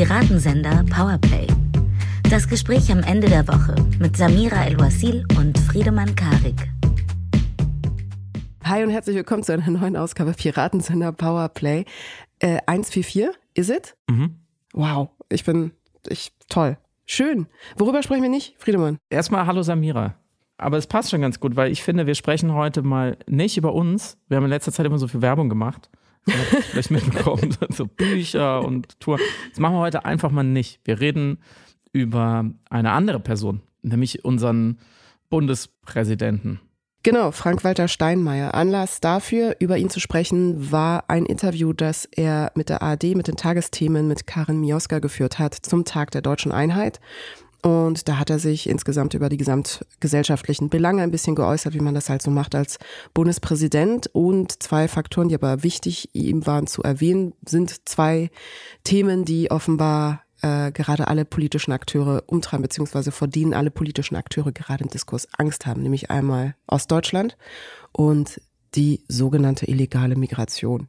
Piratensender Powerplay. Das Gespräch am Ende der Woche mit Samira El-Wasil und Friedemann Karik. Hi und herzlich willkommen zu einer neuen Ausgabe Piratensender Powerplay. Äh, 144, is it? Mhm. Wow, ich bin, ich, toll. Schön. Worüber sprechen wir nicht, Friedemann? Erstmal hallo Samira. Aber es passt schon ganz gut, weil ich finde, wir sprechen heute mal nicht über uns. Wir haben in letzter Zeit immer so viel Werbung gemacht. Vielleicht mitbekommen, so Bücher und Tour. Das machen wir heute einfach mal nicht. Wir reden über eine andere Person, nämlich unseren Bundespräsidenten. Genau, Frank-Walter Steinmeier. Anlass dafür, über ihn zu sprechen, war ein Interview, das er mit der ARD, mit den Tagesthemen, mit Karin Mioska geführt hat zum Tag der deutschen Einheit. Und da hat er sich insgesamt über die gesamtgesellschaftlichen Belange ein bisschen geäußert, wie man das halt so macht als Bundespräsident. Und zwei Faktoren, die aber wichtig ihm waren zu erwähnen, sind zwei Themen, die offenbar äh, gerade alle politischen Akteure umtreiben, beziehungsweise vor denen alle politischen Akteure gerade im Diskurs Angst haben, nämlich einmal Ostdeutschland und die sogenannte illegale Migration.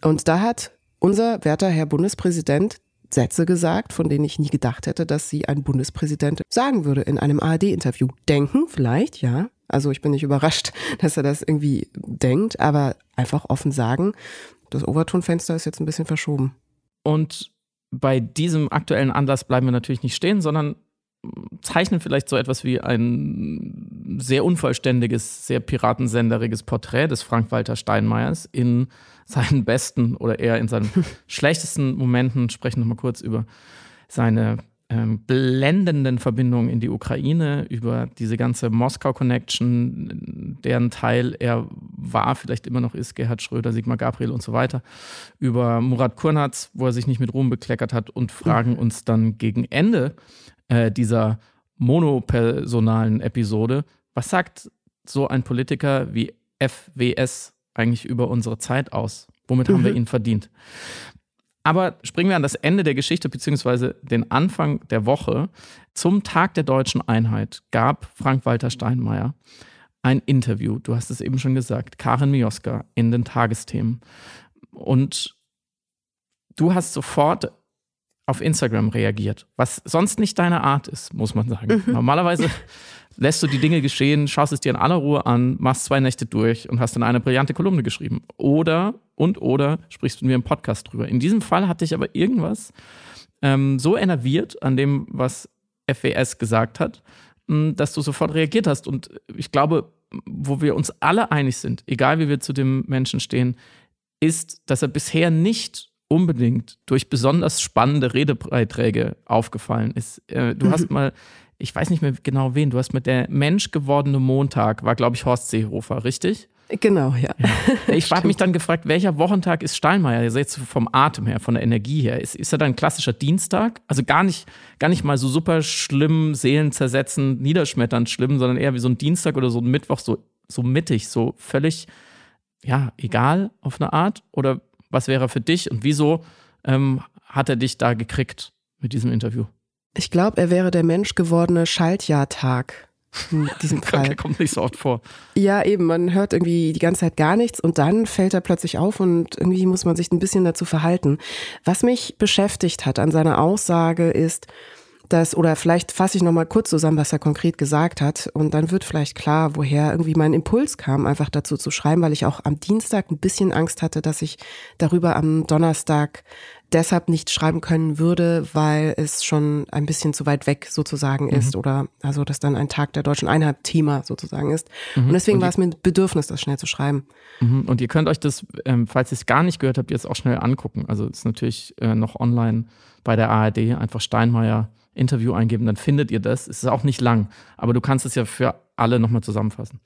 Und da hat unser werter Herr Bundespräsident Sätze gesagt, von denen ich nie gedacht hätte, dass sie ein Bundespräsident sagen würde in einem ARD-Interview. Denken, vielleicht, ja. Also ich bin nicht überrascht, dass er das irgendwie denkt, aber einfach offen sagen, das Overtonfenster ist jetzt ein bisschen verschoben. Und bei diesem aktuellen Anlass bleiben wir natürlich nicht stehen, sondern zeichnen vielleicht so etwas wie ein sehr unvollständiges, sehr piratensenderiges Porträt des Frank-Walter Steinmeiers in seinen besten oder eher in seinen schlechtesten Momenten. Sprechen nochmal kurz über seine ähm, blendenden Verbindungen in die Ukraine, über diese ganze Moskau-Connection, deren Teil er war, vielleicht immer noch ist, Gerhard Schröder, Sigmar Gabriel und so weiter, über Murat Kurnatz, wo er sich nicht mit Ruhm bekleckert hat und fragen uns dann gegen Ende äh, dieser monopersonalen Episode, was sagt so ein Politiker wie FWS eigentlich über unsere Zeit aus? Womit haben wir mhm. ihn verdient? Aber springen wir an das Ende der Geschichte beziehungsweise den Anfang der Woche. Zum Tag der deutschen Einheit gab Frank-Walter Steinmeier ein Interview, du hast es eben schon gesagt, Karin Mioska in den Tagesthemen. Und du hast sofort auf Instagram reagiert, was sonst nicht deine Art ist, muss man sagen. Mhm. Normalerweise lässt du die Dinge geschehen, schaust es dir in aller Ruhe an, machst zwei Nächte durch und hast dann eine brillante Kolumne geschrieben. Oder und oder sprichst du mir im Podcast drüber. In diesem Fall hatte ich aber irgendwas ähm, so enerviert an dem, was FWS gesagt hat, mh, dass du sofort reagiert hast. Und ich glaube, wo wir uns alle einig sind, egal wie wir zu dem Menschen stehen, ist, dass er bisher nicht unbedingt durch besonders spannende Redebeiträge aufgefallen ist. Äh, du hast mal ich weiß nicht mehr genau wen, du hast mit der Mensch gewordene Montag, war glaube ich Horst Seehofer, richtig? Genau, ja. ja. Ich habe mich dann gefragt, welcher Wochentag ist Steinmeier? Jetzt vom Atem her, von der Energie her. Ist, ist er dann ein klassischer Dienstag? Also gar nicht, gar nicht mal so super schlimm, seelenzersetzend, niederschmetternd schlimm, sondern eher wie so ein Dienstag oder so ein Mittwoch, so, so mittig, so völlig, ja, egal auf eine Art? Oder was wäre für dich und wieso ähm, hat er dich da gekriegt mit diesem Interview? Ich glaube, er wäre der menschgewordene Schaltjahrtag in diesem Fall. Der kommt nicht so oft vor. Ja, eben, man hört irgendwie die ganze Zeit gar nichts und dann fällt er plötzlich auf und irgendwie muss man sich ein bisschen dazu verhalten. Was mich beschäftigt hat an seiner Aussage ist, dass, oder vielleicht fasse ich nochmal kurz zusammen, was er konkret gesagt hat und dann wird vielleicht klar, woher irgendwie mein Impuls kam, einfach dazu zu schreiben, weil ich auch am Dienstag ein bisschen Angst hatte, dass ich darüber am Donnerstag deshalb nicht schreiben können würde, weil es schon ein bisschen zu weit weg sozusagen mhm. ist oder also dass dann ein Tag der deutschen Einheit Thema sozusagen ist. Mhm. Und deswegen und war es mir ein Bedürfnis, das schnell zu schreiben. Mhm. Und ihr könnt euch das, ähm, falls ihr es gar nicht gehört habt, jetzt auch schnell angucken. Also es ist natürlich äh, noch online bei der ARD, einfach Steinmeier Interview eingeben, dann findet ihr das. Es ist auch nicht lang, aber du kannst es ja für alle nochmal zusammenfassen.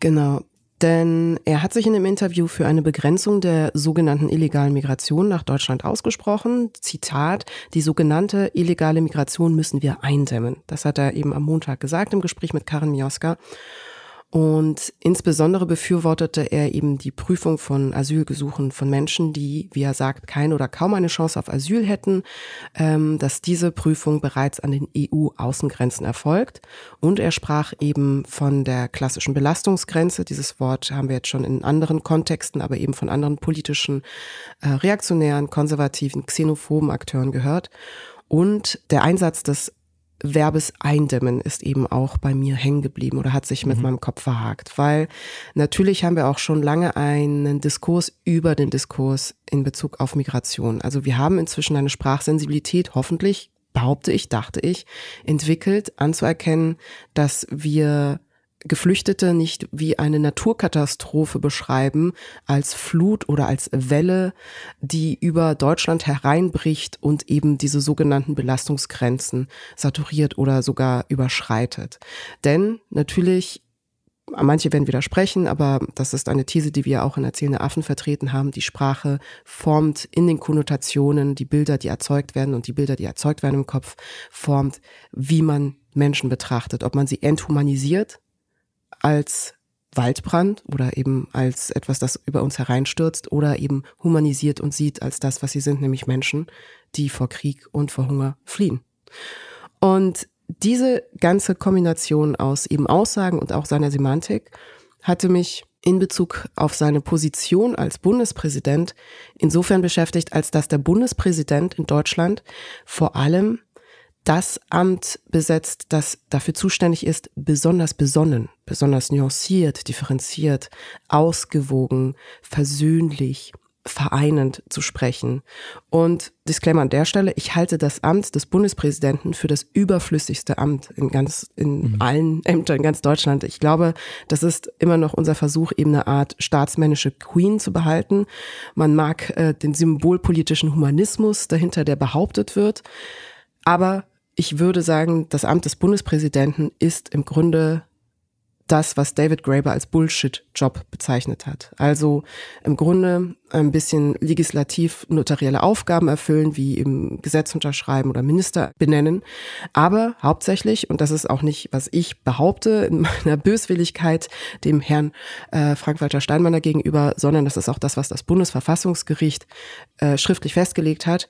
Genau. Denn er hat sich in dem Interview für eine Begrenzung der sogenannten illegalen Migration nach Deutschland ausgesprochen. Zitat, die sogenannte illegale Migration müssen wir eindämmen. Das hat er eben am Montag gesagt im Gespräch mit Karin Mioska. Und insbesondere befürwortete er eben die Prüfung von Asylgesuchen von Menschen, die, wie er sagt, keine oder kaum eine Chance auf Asyl hätten, ähm, dass diese Prüfung bereits an den EU-Außengrenzen erfolgt. Und er sprach eben von der klassischen Belastungsgrenze. Dieses Wort haben wir jetzt schon in anderen Kontexten, aber eben von anderen politischen, äh, reaktionären, konservativen, xenophoben Akteuren gehört. Und der Einsatz des Verbes eindämmen ist eben auch bei mir hängen geblieben oder hat sich mit mhm. meinem Kopf verhakt, weil natürlich haben wir auch schon lange einen Diskurs über den Diskurs in Bezug auf Migration. Also wir haben inzwischen eine Sprachsensibilität, hoffentlich, behaupte ich, dachte ich, entwickelt, anzuerkennen, dass wir Geflüchtete nicht wie eine Naturkatastrophe beschreiben, als Flut oder als Welle, die über Deutschland hereinbricht und eben diese sogenannten Belastungsgrenzen saturiert oder sogar überschreitet. Denn natürlich Manche werden widersprechen, aber das ist eine These, die wir auch in Erzählende Affen vertreten haben. Die Sprache formt in den Konnotationen die Bilder, die erzeugt werden und die Bilder, die erzeugt werden im Kopf, formt, wie man Menschen betrachtet. Ob man sie enthumanisiert, als Waldbrand oder eben als etwas, das über uns hereinstürzt oder eben humanisiert und sieht als das, was sie sind, nämlich Menschen, die vor Krieg und vor Hunger fliehen. Und diese ganze Kombination aus eben Aussagen und auch seiner Semantik hatte mich in Bezug auf seine Position als Bundespräsident insofern beschäftigt, als dass der Bundespräsident in Deutschland vor allem das Amt besetzt, das dafür zuständig ist, besonders besonnen, besonders nuanciert, differenziert, ausgewogen, versöhnlich, vereinend zu sprechen. Und Disclaimer an der Stelle, ich halte das Amt des Bundespräsidenten für das überflüssigste Amt in ganz, in mhm. allen Ämtern in ganz Deutschland. Ich glaube, das ist immer noch unser Versuch, eben eine Art staatsmännische Queen zu behalten. Man mag äh, den symbolpolitischen Humanismus dahinter, der behauptet wird. Aber ich würde sagen, das Amt des Bundespräsidenten ist im Grunde das, was David Graeber als Bullshit-Job bezeichnet hat. Also im Grunde ein bisschen legislativ notarielle Aufgaben erfüllen, wie im Gesetz unterschreiben oder Minister benennen. Aber hauptsächlich, und das ist auch nicht, was ich behaupte in meiner Böswilligkeit dem Herrn äh, Frank-Walter Steinmanner gegenüber, sondern das ist auch das, was das Bundesverfassungsgericht äh, schriftlich festgelegt hat,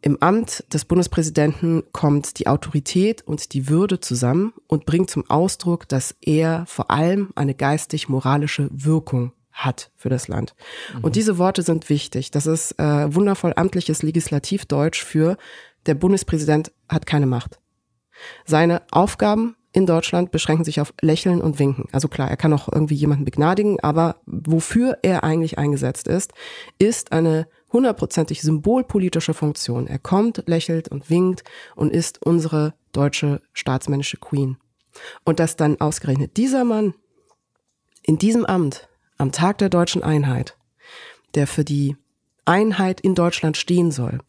im Amt des Bundespräsidenten kommt die Autorität und die Würde zusammen und bringt zum Ausdruck, dass er vor allem eine geistig-moralische Wirkung hat für das Land. Mhm. Und diese Worte sind wichtig. Das ist äh, wundervoll amtliches Legislativdeutsch für der Bundespräsident hat keine Macht. Seine Aufgaben in Deutschland beschränken sich auf Lächeln und Winken. Also klar, er kann auch irgendwie jemanden begnadigen, aber wofür er eigentlich eingesetzt ist, ist eine hundertprozentig symbolpolitische Funktion. Er kommt, lächelt und winkt und ist unsere deutsche staatsmännische Queen. Und dass dann ausgerechnet dieser Mann in diesem Amt am Tag der deutschen Einheit, der für die Einheit in Deutschland stehen soll,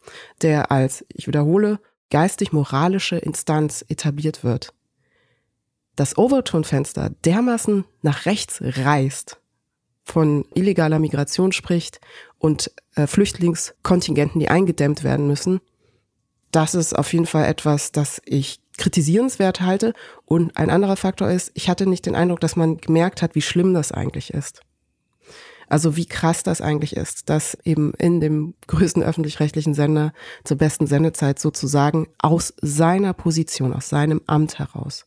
der als, ich wiederhole, geistig-moralische Instanz etabliert wird, das Overton-Fenster dermaßen nach rechts reißt, von illegaler Migration spricht und äh, Flüchtlingskontingenten, die eingedämmt werden müssen, das ist auf jeden Fall etwas, das ich kritisierenswert halte. Und ein anderer Faktor ist, ich hatte nicht den Eindruck, dass man gemerkt hat, wie schlimm das eigentlich ist. Also wie krass das eigentlich ist, dass eben in dem größten öffentlich-rechtlichen Sender zur besten Sendezeit sozusagen aus seiner Position, aus seinem Amt heraus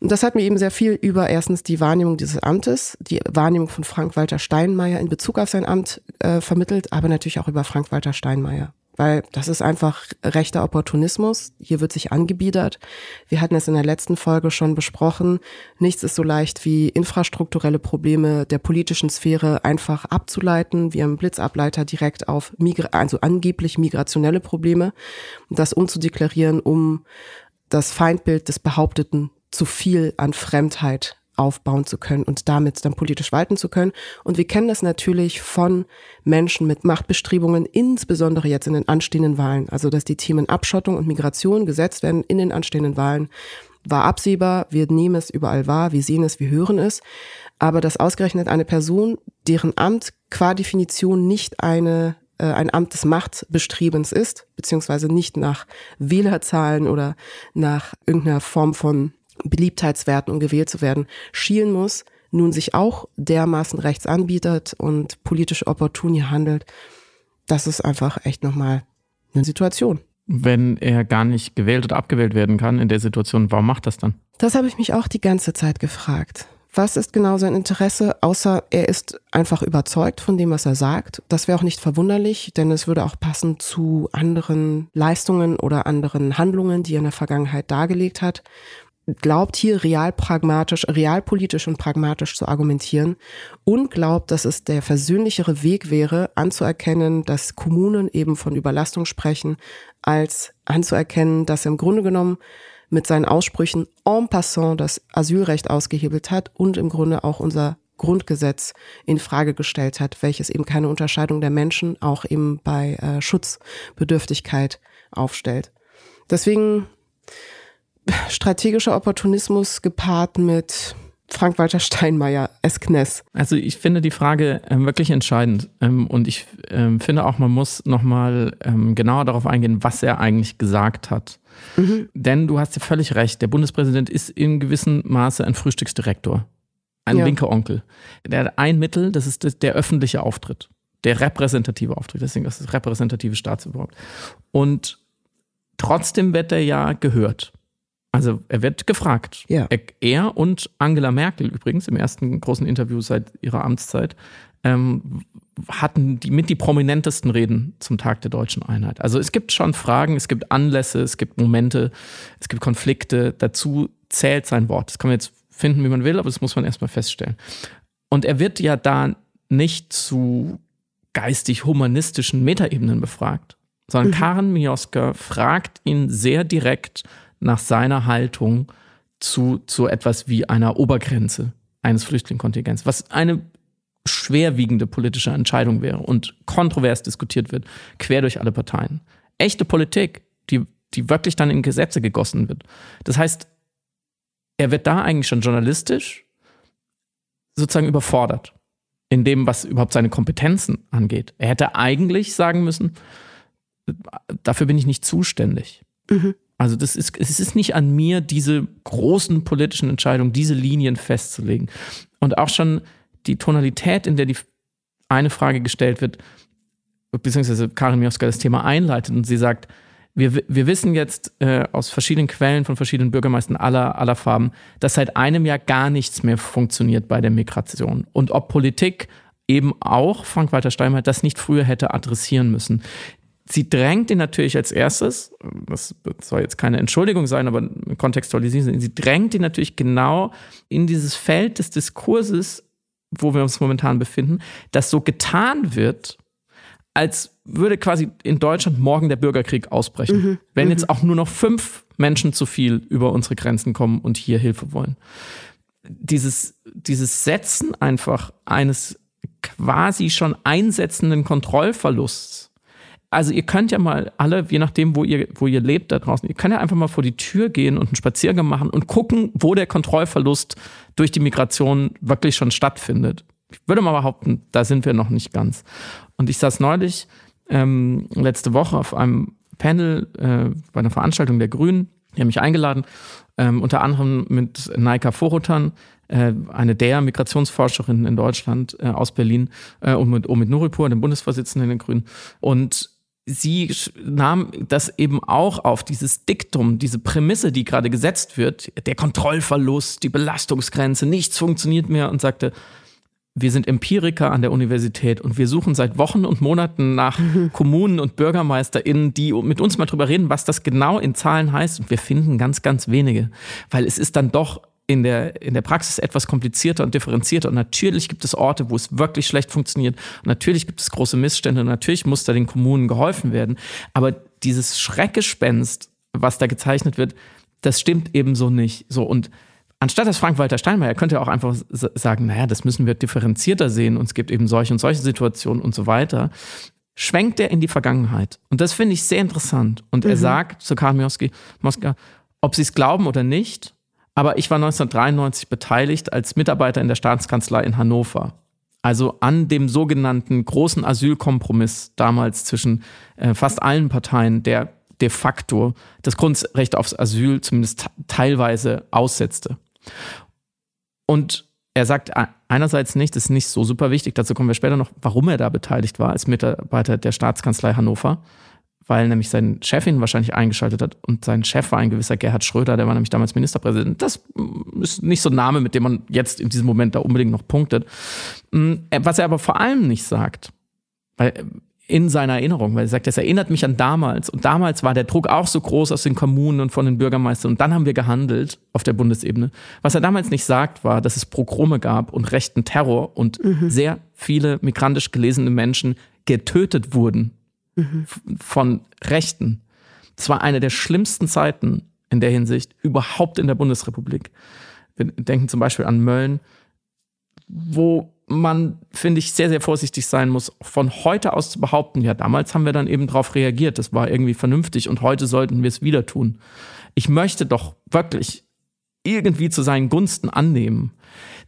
das hat mir eben sehr viel über erstens die Wahrnehmung dieses Amtes, die Wahrnehmung von Frank-Walter Steinmeier in Bezug auf sein Amt äh, vermittelt, aber natürlich auch über Frank-Walter Steinmeier. Weil das ist einfach rechter Opportunismus. Hier wird sich angebiedert. Wir hatten es in der letzten Folge schon besprochen. Nichts ist so leicht wie infrastrukturelle Probleme der politischen Sphäre einfach abzuleiten, wie ein Blitzableiter direkt auf Migra also angeblich migrationelle Probleme, das umzudeklarieren, um das Feindbild des Behaupteten zu viel an Fremdheit aufbauen zu können und damit dann politisch walten zu können. Und wir kennen das natürlich von Menschen mit Machtbestrebungen, insbesondere jetzt in den anstehenden Wahlen. Also, dass die Themen Abschottung und Migration gesetzt werden in den anstehenden Wahlen, war absehbar. Wir nehmen es überall wahr, wir sehen es, wir hören es. Aber dass ausgerechnet eine Person, deren Amt qua Definition nicht eine äh, ein Amt des Machtbestrebens ist, beziehungsweise nicht nach Wählerzahlen oder nach irgendeiner Form von Beliebtheitswerten, um gewählt zu werden, schielen muss, nun sich auch dermaßen rechts anbietet und politisch opportun handelt, das ist einfach echt nochmal eine Situation. Wenn er gar nicht gewählt oder abgewählt werden kann in der Situation, warum macht das dann? Das habe ich mich auch die ganze Zeit gefragt. Was ist genau sein Interesse, außer er ist einfach überzeugt von dem, was er sagt? Das wäre auch nicht verwunderlich, denn es würde auch passen zu anderen Leistungen oder anderen Handlungen, die er in der Vergangenheit dargelegt hat. Glaubt hier real pragmatisch, realpolitisch und pragmatisch zu argumentieren und glaubt, dass es der versöhnlichere Weg wäre, anzuerkennen, dass Kommunen eben von Überlastung sprechen, als anzuerkennen, dass im Grunde genommen mit seinen Aussprüchen en passant das Asylrecht ausgehebelt hat und im Grunde auch unser Grundgesetz in Frage gestellt hat, welches eben keine Unterscheidung der Menschen auch eben bei äh, Schutzbedürftigkeit aufstellt. Deswegen strategischer Opportunismus gepaart mit Frank-Walter Steinmeier, Esknes. Also ich finde die Frage ähm, wirklich entscheidend ähm, und ich ähm, finde auch, man muss nochmal ähm, genauer darauf eingehen, was er eigentlich gesagt hat. Mhm. Denn du hast ja völlig recht, der Bundespräsident ist in gewissem Maße ein Frühstücksdirektor, ein ja. linker Onkel. Der hat ein Mittel, das ist der öffentliche Auftritt, der repräsentative Auftritt, deswegen ist das repräsentative Staatsüberhaupt. Und trotzdem wird er ja gehört. Also er wird gefragt. Ja. Er und Angela Merkel übrigens im ersten großen Interview seit ihrer Amtszeit ähm, hatten die mit die prominentesten Reden zum Tag der deutschen Einheit. Also es gibt schon Fragen, es gibt Anlässe, es gibt Momente, es gibt Konflikte. Dazu zählt sein Wort. Das kann man jetzt finden, wie man will, aber das muss man erstmal feststellen. Und er wird ja da nicht zu geistig-humanistischen Metaebenen befragt, sondern mhm. Karen Mioska fragt ihn sehr direkt nach seiner Haltung zu, zu etwas wie einer Obergrenze eines Flüchtlingskontingents, was eine schwerwiegende politische Entscheidung wäre und kontrovers diskutiert wird, quer durch alle Parteien. Echte Politik, die, die wirklich dann in Gesetze gegossen wird. Das heißt, er wird da eigentlich schon journalistisch sozusagen überfordert in dem, was überhaupt seine Kompetenzen angeht. Er hätte eigentlich sagen müssen, dafür bin ich nicht zuständig. Mhm. Also das ist, es ist nicht an mir, diese großen politischen Entscheidungen, diese Linien festzulegen. Und auch schon die Tonalität, in der die eine Frage gestellt wird, beziehungsweise Karin Mioska das Thema einleitet und sie sagt, wir, wir wissen jetzt äh, aus verschiedenen Quellen von verschiedenen Bürgermeistern aller, aller Farben, dass seit einem Jahr gar nichts mehr funktioniert bei der Migration. Und ob Politik eben auch, Frank-Walter Steinmeier, das nicht früher hätte adressieren müssen sie drängt ihn natürlich als erstes, das soll jetzt keine Entschuldigung sein, aber kontextualisieren, sie drängt ihn natürlich genau in dieses Feld des Diskurses, wo wir uns momentan befinden, das so getan wird, als würde quasi in Deutschland morgen der Bürgerkrieg ausbrechen. Mhm. Wenn mhm. jetzt auch nur noch fünf Menschen zu viel über unsere Grenzen kommen und hier Hilfe wollen. Dieses, dieses Setzen einfach eines quasi schon einsetzenden Kontrollverlusts also ihr könnt ja mal alle, je nachdem, wo ihr, wo ihr lebt da draußen, ihr könnt ja einfach mal vor die Tür gehen und einen Spaziergang machen und gucken, wo der Kontrollverlust durch die Migration wirklich schon stattfindet. Ich würde mal behaupten, da sind wir noch nicht ganz. Und ich saß neulich ähm, letzte Woche auf einem Panel äh, bei einer Veranstaltung der Grünen, die haben mich eingeladen, ähm, unter anderem mit Naika Vorotan, äh, eine der Migrationsforscherinnen in Deutschland äh, aus Berlin äh, und mit Omid Nuripur, dem Bundesvorsitzenden der Grünen. Und sie nahm das eben auch auf, dieses Diktum, diese Prämisse, die gerade gesetzt wird, der Kontrollverlust, die Belastungsgrenze, nichts funktioniert mehr und sagte, wir sind Empiriker an der Universität und wir suchen seit Wochen und Monaten nach mhm. Kommunen und BürgermeisterInnen, die mit uns mal drüber reden, was das genau in Zahlen heißt. Und wir finden ganz, ganz wenige, weil es ist dann doch in der, in der Praxis etwas komplizierter und differenzierter. Und natürlich gibt es Orte, wo es wirklich schlecht funktioniert. Und natürlich gibt es große Missstände. Und natürlich muss da den Kommunen geholfen werden. Aber dieses Schreckgespenst, was da gezeichnet wird, das stimmt eben so nicht. So und anstatt dass Frank-Walter Steinmeier könnte auch einfach sagen, naja, das müssen wir differenzierter sehen. Und es gibt eben solche und solche Situationen und so weiter. Schwenkt er in die Vergangenheit. Und das finde ich sehr interessant. Und mhm. er sagt zu Karl Moska, ob sie es glauben oder nicht, aber ich war 1993 beteiligt als Mitarbeiter in der Staatskanzlei in Hannover. Also an dem sogenannten großen Asylkompromiss damals zwischen äh, fast allen Parteien, der de facto das Grundrecht aufs Asyl zumindest teilweise aussetzte. Und er sagt einerseits nicht, das ist nicht so super wichtig, dazu kommen wir später noch, warum er da beteiligt war als Mitarbeiter der Staatskanzlei Hannover, weil nämlich sein Chef ihn wahrscheinlich eingeschaltet hat und sein Chef war ein gewisser Gerhard Schröder, der war nämlich damals Ministerpräsident. Das ist nicht so ein Name, mit dem man jetzt in diesem Moment da unbedingt noch punktet. Hm, was er aber vor allem nicht sagt, weil in seiner Erinnerung, weil er sagt, es erinnert mich an damals. Und damals war der Druck auch so groß aus den Kommunen und von den Bürgermeistern. Und dann haben wir gehandelt auf der Bundesebene. Was er damals nicht sagt, war, dass es Progrome gab und rechten Terror und mhm. sehr viele migrantisch gelesene Menschen getötet wurden mhm. von Rechten. Es war eine der schlimmsten Zeiten in der Hinsicht überhaupt in der Bundesrepublik. Wir denken zum Beispiel an Mölln, wo man, finde ich, sehr, sehr vorsichtig sein muss, von heute aus zu behaupten, ja, damals haben wir dann eben darauf reagiert, das war irgendwie vernünftig und heute sollten wir es wieder tun. Ich möchte doch wirklich irgendwie zu seinen Gunsten annehmen,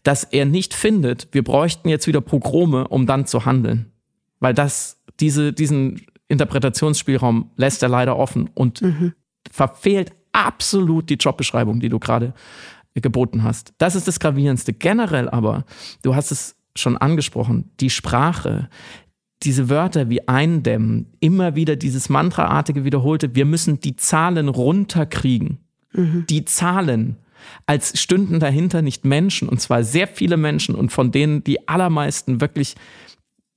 dass er nicht findet, wir bräuchten jetzt wieder Pogrome, um dann zu handeln. Weil das, diese, diesen Interpretationsspielraum lässt er leider offen und mhm. verfehlt absolut die Jobbeschreibung, die du gerade geboten hast. Das ist das Gravierendste. Generell aber, du hast es schon angesprochen, die Sprache, diese Wörter wie eindämmen, immer wieder dieses Mantraartige wiederholte, wir müssen die Zahlen runterkriegen. Mhm. Die Zahlen, als stünden dahinter nicht Menschen, und zwar sehr viele Menschen, und von denen die allermeisten wirklich,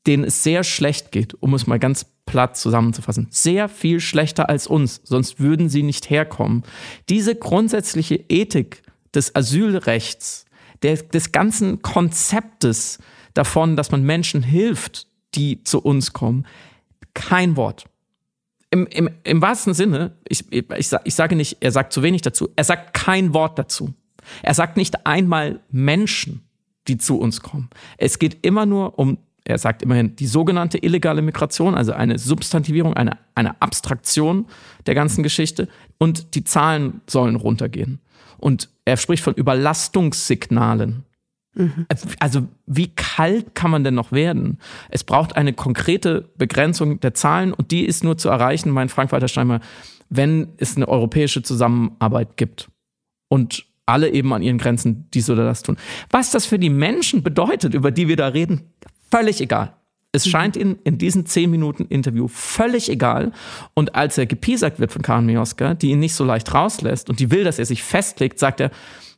denen es sehr schlecht geht, um es mal ganz platt zusammenzufassen. Sehr viel schlechter als uns, sonst würden sie nicht herkommen. Diese grundsätzliche Ethik des Asylrechts, der, des ganzen Konzeptes davon, dass man Menschen hilft, die zu uns kommen, kein Wort. Im, im, im wahrsten Sinne, ich, ich, ich sage nicht, er sagt zu wenig dazu, er sagt kein Wort dazu. Er sagt nicht einmal Menschen, die zu uns kommen. Es geht immer nur um, er sagt immerhin, die sogenannte illegale Migration, also eine Substantivierung, eine, eine Abstraktion der ganzen Geschichte und die Zahlen sollen runtergehen. Und er spricht von Überlastungssignalen. Mhm. Also wie kalt kann man denn noch werden? Es braucht eine konkrete Begrenzung der Zahlen und die ist nur zu erreichen, mein Frank-Walter Steinmeier, wenn es eine europäische Zusammenarbeit gibt. Und alle eben an ihren Grenzen dies oder das tun. Was das für die Menschen bedeutet, über die wir da reden, völlig egal. Es mhm. scheint Ihnen in diesen zehn Minuten Interview völlig egal. Und als er gepiesackt wird von Karin Mioska, die ihn nicht so leicht rauslässt und die will, dass er sich festlegt, sagt er,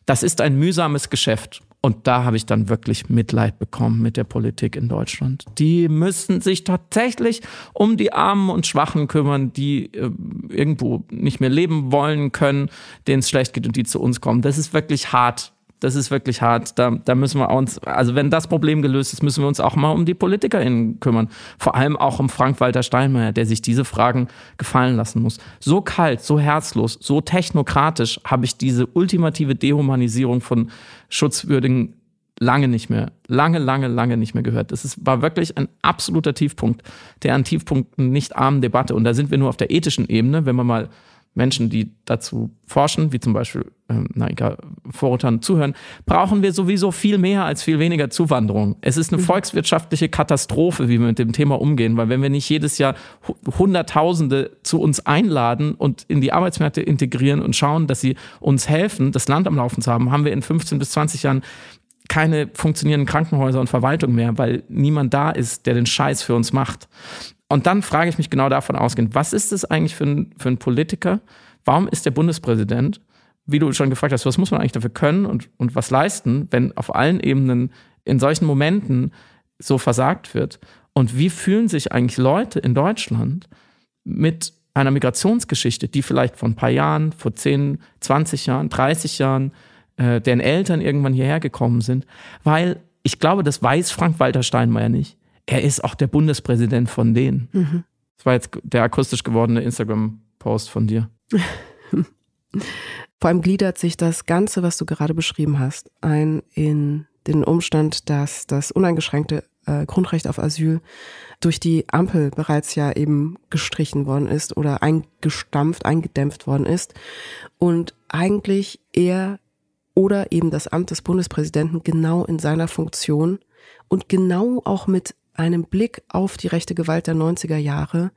das ist ein mühsames Geschäft. Und da habe ich dann wirklich Mitleid bekommen mit der Politik in Deutschland. Die müssen sich tatsächlich um die Armen und Schwachen kümmern, die äh, irgendwo nicht mehr leben wollen können, denen es schlecht geht und die zu uns kommen. Das ist wirklich hart das ist wirklich hart. Da, da müssen wir uns, also wenn das Problem gelöst ist, müssen wir uns auch mal um die PolitikerInnen kümmern. Vor allem auch um Frank-Walter Steinmeier, der sich diese Fragen gefallen lassen muss. So kalt, so herzlos, so technokratisch habe ich diese ultimative Dehumanisierung von Schutzwürdigen lange nicht mehr, lange, lange, lange nicht mehr gehört. Das ist, war wirklich ein absoluter Tiefpunkt, der an Tiefpunkten nicht armen Debatte. Und da sind wir nur auf der ethischen Ebene, wenn man mal Menschen, die dazu forschen, wie zum Beispiel ähm, Naika Vorrotan zuhören, brauchen wir sowieso viel mehr als viel weniger Zuwanderung. Es ist eine mhm. volkswirtschaftliche Katastrophe, wie wir mit dem Thema umgehen, weil wenn wir nicht jedes Jahr Hunderttausende zu uns einladen und in die Arbeitsmärkte integrieren und schauen, dass sie uns helfen, das Land am Laufen zu haben, haben wir in 15 bis 20 Jahren keine funktionierenden Krankenhäuser und Verwaltung mehr, weil niemand da ist, der den Scheiß für uns macht. Und dann frage ich mich genau davon ausgehend, was ist es eigentlich für ein, für ein Politiker? Warum ist der Bundespräsident, wie du schon gefragt hast, was muss man eigentlich dafür können und, und was leisten, wenn auf allen Ebenen in solchen Momenten so versagt wird? Und wie fühlen sich eigentlich Leute in Deutschland mit einer Migrationsgeschichte, die vielleicht vor ein paar Jahren, vor 10, 20 Jahren, 30 Jahren, äh, deren Eltern irgendwann hierher gekommen sind? Weil ich glaube, das weiß Frank-Walter Steinmeier nicht er ist auch der Bundespräsident von denen. Mhm. Das war jetzt der akustisch gewordene Instagram-Post von dir. Vor allem gliedert sich das Ganze, was du gerade beschrieben hast, ein in den Umstand, dass das uneingeschränkte äh, Grundrecht auf Asyl durch die Ampel bereits ja eben gestrichen worden ist oder eingestampft, eingedämpft worden ist und eigentlich er oder eben das Amt des Bundespräsidenten genau in seiner Funktion und genau auch mit einem Blick auf die rechte Gewalt der 90er Jahre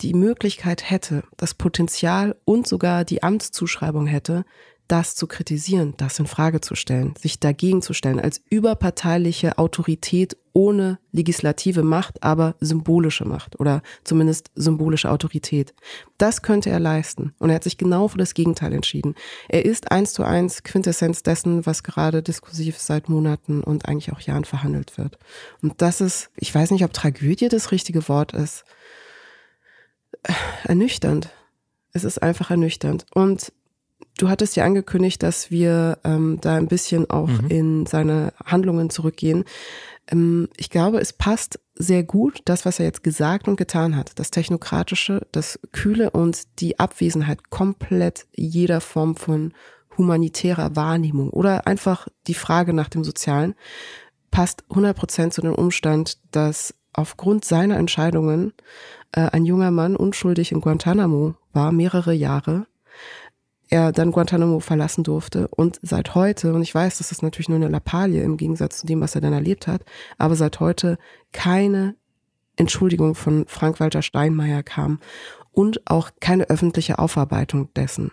die Möglichkeit hätte, das Potenzial und sogar die Amtszuschreibung hätte, das zu kritisieren, das in Frage zu stellen, sich dagegen zu stellen, als überparteiliche Autorität ohne legislative Macht, aber symbolische Macht oder zumindest symbolische Autorität. Das könnte er leisten. Und er hat sich genau für das Gegenteil entschieden. Er ist eins zu eins Quintessenz dessen, was gerade diskursiv seit Monaten und eigentlich auch Jahren verhandelt wird. Und das ist, ich weiß nicht, ob Tragödie das richtige Wort ist, ernüchternd. Es ist einfach ernüchternd. Und Du hattest ja angekündigt, dass wir ähm, da ein bisschen auch mhm. in seine Handlungen zurückgehen. Ähm, ich glaube, es passt sehr gut, das, was er jetzt gesagt und getan hat. Das Technokratische, das Kühle und die Abwesenheit komplett jeder Form von humanitärer Wahrnehmung oder einfach die Frage nach dem Sozialen passt 100 Prozent zu dem Umstand, dass aufgrund seiner Entscheidungen äh, ein junger Mann unschuldig in Guantanamo war, mehrere Jahre, er dann Guantanamo verlassen durfte und seit heute, und ich weiß, das ist natürlich nur eine Lappalie im Gegensatz zu dem, was er dann erlebt hat, aber seit heute keine Entschuldigung von Frank-Walter Steinmeier kam und auch keine öffentliche Aufarbeitung dessen.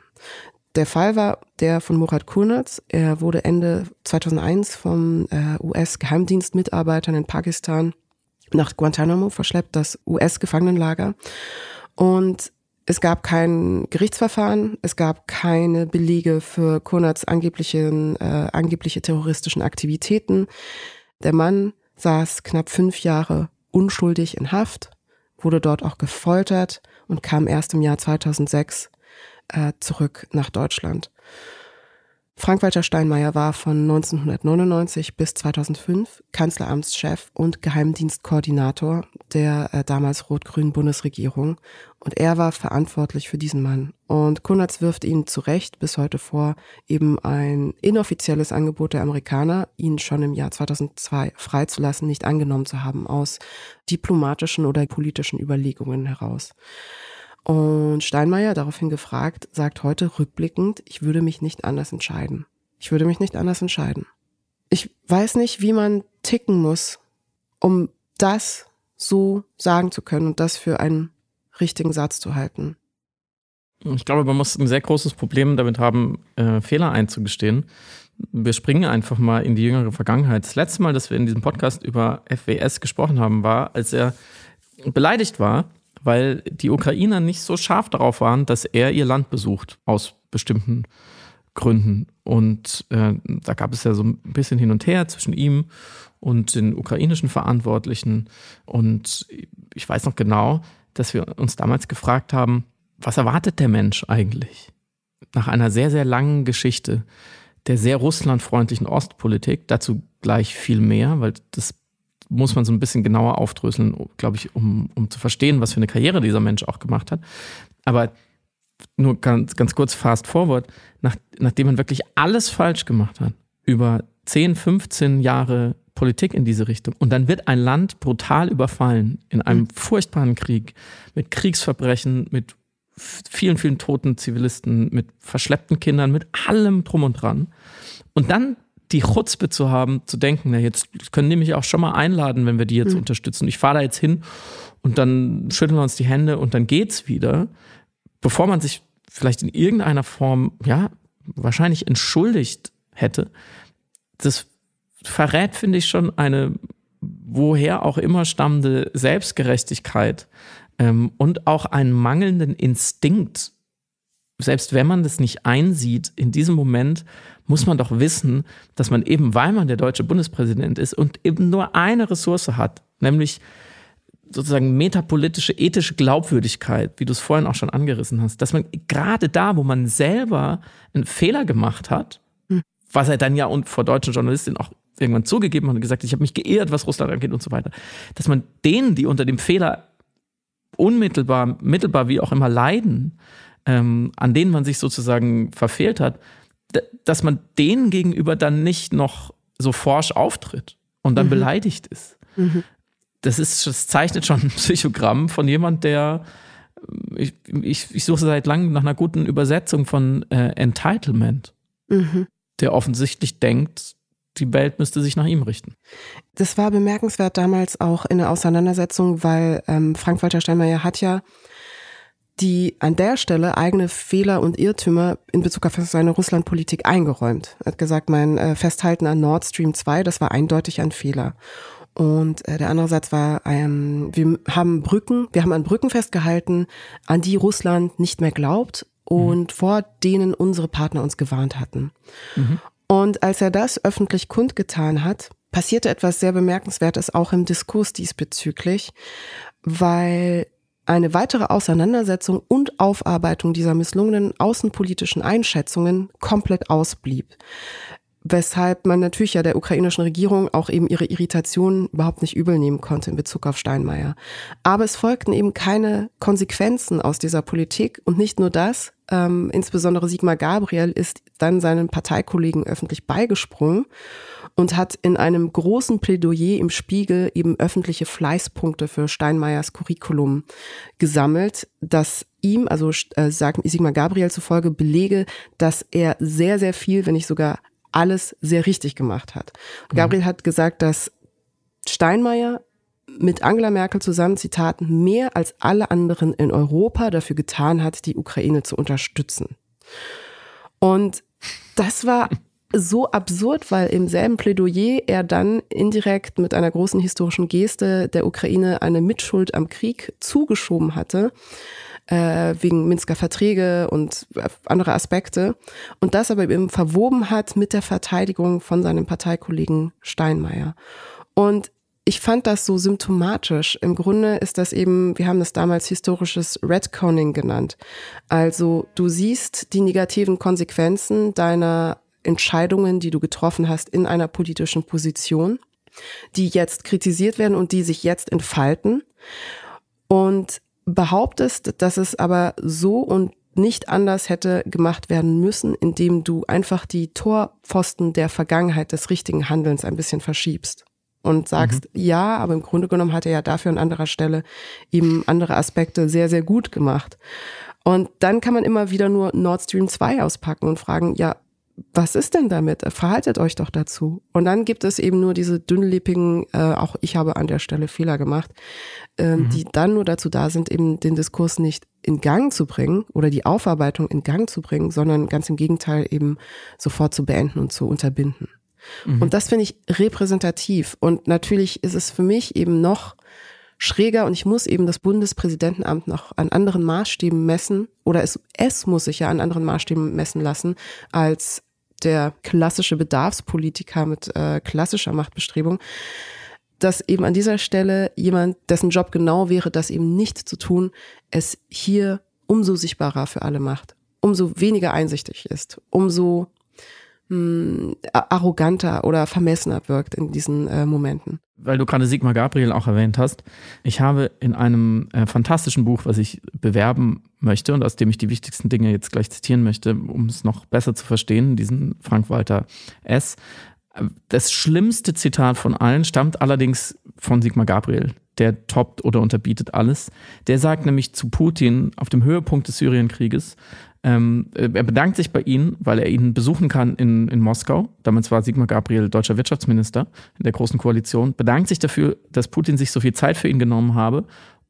Der Fall war der von Murat Kurnaz. Er wurde Ende 2001 vom äh, US-Geheimdienstmitarbeitern in Pakistan nach Guantanamo verschleppt, das US-Gefangenenlager. Und es gab kein Gerichtsverfahren, es gab keine Belege für Konrads angeblichen, äh, angebliche terroristischen Aktivitäten. Der Mann saß knapp fünf Jahre unschuldig in Haft, wurde dort auch gefoltert und kam erst im Jahr 2006 äh, zurück nach Deutschland. Frank-Walter Steinmeier war von 1999 bis 2005 Kanzleramtschef und Geheimdienstkoordinator der äh, damals rot-grünen Bundesregierung und er war verantwortlich für diesen Mann. Und Kunatz wirft ihn zu Recht bis heute vor, eben ein inoffizielles Angebot der Amerikaner, ihn schon im Jahr 2002 freizulassen, nicht angenommen zu haben, aus diplomatischen oder politischen Überlegungen heraus. Und Steinmeier, daraufhin gefragt, sagt heute rückblickend, ich würde mich nicht anders entscheiden. Ich würde mich nicht anders entscheiden. Ich weiß nicht, wie man ticken muss, um das so sagen zu können und das für einen richtigen Satz zu halten. Ich glaube, man muss ein sehr großes Problem damit haben, äh, Fehler einzugestehen. Wir springen einfach mal in die jüngere Vergangenheit. Das letzte Mal, dass wir in diesem Podcast über FWS gesprochen haben, war, als er beleidigt war weil die Ukrainer nicht so scharf darauf waren, dass er ihr Land besucht, aus bestimmten Gründen. Und äh, da gab es ja so ein bisschen hin und her zwischen ihm und den ukrainischen Verantwortlichen. Und ich weiß noch genau, dass wir uns damals gefragt haben, was erwartet der Mensch eigentlich? Nach einer sehr, sehr langen Geschichte der sehr russlandfreundlichen Ostpolitik, dazu gleich viel mehr, weil das muss man so ein bisschen genauer aufdröseln, glaube ich, um, um zu verstehen, was für eine Karriere dieser Mensch auch gemacht hat. Aber nur ganz, ganz kurz fast forward, nach, nachdem man wirklich alles falsch gemacht hat, über 10, 15 Jahre Politik in diese Richtung. Und dann wird ein Land brutal überfallen in einem mhm. furchtbaren Krieg mit Kriegsverbrechen, mit vielen, vielen toten Zivilisten, mit verschleppten Kindern, mit allem drum und dran. Und dann die Chutzpe zu haben, zu denken, na jetzt können die mich auch schon mal einladen, wenn wir die jetzt mhm. unterstützen. Ich fahre da jetzt hin und dann schütteln wir uns die Hände und dann geht's wieder, bevor man sich vielleicht in irgendeiner Form, ja, wahrscheinlich entschuldigt hätte. Das verrät, finde ich, schon eine woher auch immer stammende Selbstgerechtigkeit ähm, und auch einen mangelnden Instinkt, selbst wenn man das nicht einsieht, in diesem Moment muss man doch wissen, dass man eben, weil man der deutsche Bundespräsident ist und eben nur eine Ressource hat, nämlich sozusagen metapolitische, ethische Glaubwürdigkeit, wie du es vorhin auch schon angerissen hast, dass man gerade da, wo man selber einen Fehler gemacht hat, hm. was er dann ja und vor deutschen Journalistinnen auch irgendwann zugegeben hat und gesagt, ich habe mich geehrt, was Russland angeht und so weiter, dass man denen, die unter dem Fehler unmittelbar, mittelbar, wie auch immer leiden, ähm, an denen man sich sozusagen verfehlt hat, dass man denen gegenüber dann nicht noch so forsch auftritt und dann mhm. beleidigt ist. Mhm. Das ist, das zeichnet schon ein Psychogramm von jemand, der ich, ich, ich suche seit langem nach einer guten Übersetzung von äh, Entitlement, mhm. der offensichtlich denkt, die Welt müsste sich nach ihm richten. Das war bemerkenswert damals auch in der Auseinandersetzung, weil ähm, Frank-Walter Steinmeier hat ja die an der Stelle eigene Fehler und Irrtümer in Bezug auf seine Russlandpolitik eingeräumt. Er hat gesagt, mein äh, Festhalten an Nord Stream 2, das war eindeutig ein Fehler. Und äh, der andere Satz war, ähm, wir haben Brücken, wir haben an Brücken festgehalten, an die Russland nicht mehr glaubt und mhm. vor denen unsere Partner uns gewarnt hatten. Mhm. Und als er das öffentlich kundgetan hat, passierte etwas sehr Bemerkenswertes auch im Diskurs diesbezüglich, weil eine weitere Auseinandersetzung und Aufarbeitung dieser misslungenen außenpolitischen Einschätzungen komplett ausblieb. Weshalb man natürlich ja der ukrainischen Regierung auch eben ihre Irritation überhaupt nicht übel nehmen konnte in Bezug auf Steinmeier. Aber es folgten eben keine Konsequenzen aus dieser Politik und nicht nur das, ähm, insbesondere Sigmar Gabriel ist dann seinen Parteikollegen öffentlich beigesprungen und hat in einem großen Plädoyer im Spiegel eben öffentliche Fleißpunkte für Steinmeiers Curriculum gesammelt, das ihm, also äh, sagt Sigmar Gabriel zufolge, belege, dass er sehr, sehr viel, wenn nicht sogar alles sehr richtig gemacht hat. Mhm. Gabriel hat gesagt, dass Steinmeier mit Angela Merkel zusammen, Zitat, mehr als alle anderen in Europa dafür getan hat, die Ukraine zu unterstützen. Und das war so absurd, weil im selben Plädoyer er dann indirekt mit einer großen historischen Geste der Ukraine eine Mitschuld am Krieg zugeschoben hatte, äh, wegen Minsker Verträge und andere Aspekte. Und das aber eben verwoben hat mit der Verteidigung von seinem Parteikollegen Steinmeier. Und ich fand das so symptomatisch. Im Grunde ist das eben, wir haben das damals historisches Redconing genannt. Also du siehst die negativen Konsequenzen deiner Entscheidungen, die du getroffen hast in einer politischen Position, die jetzt kritisiert werden und die sich jetzt entfalten. Und behauptest, dass es aber so und nicht anders hätte gemacht werden müssen, indem du einfach die Torpfosten der Vergangenheit des richtigen Handelns ein bisschen verschiebst und sagst, mhm. ja, aber im Grunde genommen hat er ja dafür an anderer Stelle eben andere Aspekte sehr, sehr gut gemacht. Und dann kann man immer wieder nur Nord Stream 2 auspacken und fragen, ja, was ist denn damit? Verhaltet euch doch dazu. Und dann gibt es eben nur diese dünnlippigen, äh, auch ich habe an der Stelle Fehler gemacht, äh, mhm. die dann nur dazu da sind, eben den Diskurs nicht in Gang zu bringen oder die Aufarbeitung in Gang zu bringen, sondern ganz im Gegenteil eben sofort zu beenden und zu unterbinden. Mhm. Und das finde ich repräsentativ. Und natürlich ist es für mich eben noch schräger und ich muss eben das Bundespräsidentenamt noch an anderen Maßstäben messen oder es, es muss sich ja an anderen Maßstäben messen lassen als der klassische Bedarfspolitiker mit äh, klassischer Machtbestrebung, dass eben an dieser Stelle jemand, dessen Job genau wäre, das eben nicht zu tun, es hier umso sichtbarer für alle macht, umso weniger einsichtig ist, umso mh, arroganter oder vermessener wirkt in diesen äh, Momenten. Weil du gerade Sigmar Gabriel auch erwähnt hast. Ich habe in einem äh, fantastischen Buch, was ich bewerben möchte und aus dem ich die wichtigsten Dinge jetzt gleich zitieren möchte, um es noch besser zu verstehen, diesen Frank-Walter S. Das schlimmste Zitat von allen stammt allerdings von Sigmar Gabriel. Der toppt oder unterbietet alles. Der sagt nämlich zu Putin auf dem Höhepunkt des Syrienkrieges, ähm, er bedankt sich bei Ihnen, weil er ihn besuchen kann in, in Moskau. Damals war Sigmar Gabriel deutscher Wirtschaftsminister in der Großen Koalition. Bedankt sich dafür, dass Putin sich so viel Zeit für ihn genommen habe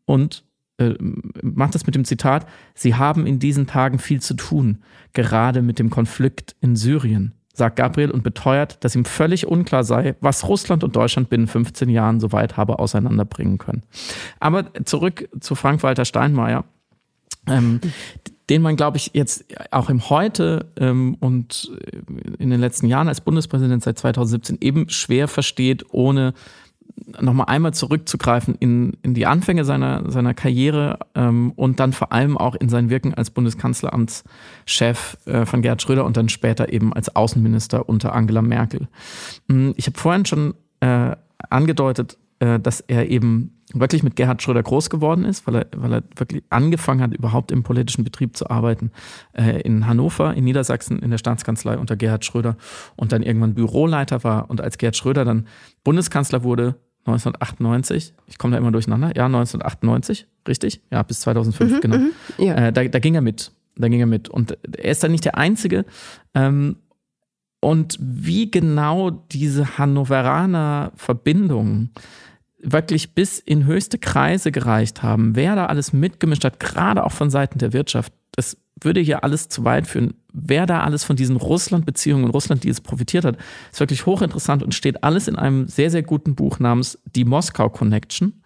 und äh, macht das mit dem Zitat: Sie haben in diesen Tagen viel zu tun, gerade mit dem Konflikt in Syrien sagt Gabriel und beteuert, dass ihm völlig unklar sei, was Russland und Deutschland binnen 15 Jahren so weit habe auseinanderbringen können. Aber zurück zu Frank-Walter Steinmeier. Ähm, den man, glaube ich, jetzt auch im Heute ähm, und in den letzten Jahren als Bundespräsident seit 2017 eben schwer versteht, ohne nochmal einmal zurückzugreifen in, in die Anfänge seiner, seiner Karriere ähm, und dann vor allem auch in sein Wirken als Bundeskanzleramtschef äh, von Gerhard Schröder und dann später eben als Außenminister unter Angela Merkel. Hm, ich habe vorhin schon äh, angedeutet, äh, dass er eben wirklich mit Gerhard Schröder groß geworden ist, weil er, weil er wirklich angefangen hat, überhaupt im politischen Betrieb zu arbeiten. Äh, in Hannover, in Niedersachsen, in der Staatskanzlei unter Gerhard Schröder und dann irgendwann Büroleiter war. Und als Gerhard Schröder dann Bundeskanzler wurde, 1998, ich komme da immer durcheinander, ja, 1998, richtig? Ja, bis 2005, mhm, genau. Mhm, ja. Äh, da, da ging er mit. Da ging er mit. Und er ist dann nicht der Einzige. Ähm, und wie genau diese Hannoveraner Verbindung wirklich bis in höchste Kreise gereicht haben, wer da alles mitgemischt hat, gerade auch von Seiten der Wirtschaft, das würde hier alles zu weit führen. Wer da alles von diesen Russland-Beziehungen und Russland, die es profitiert hat, ist wirklich hochinteressant und steht alles in einem sehr, sehr guten Buch namens Die Moskau Connection.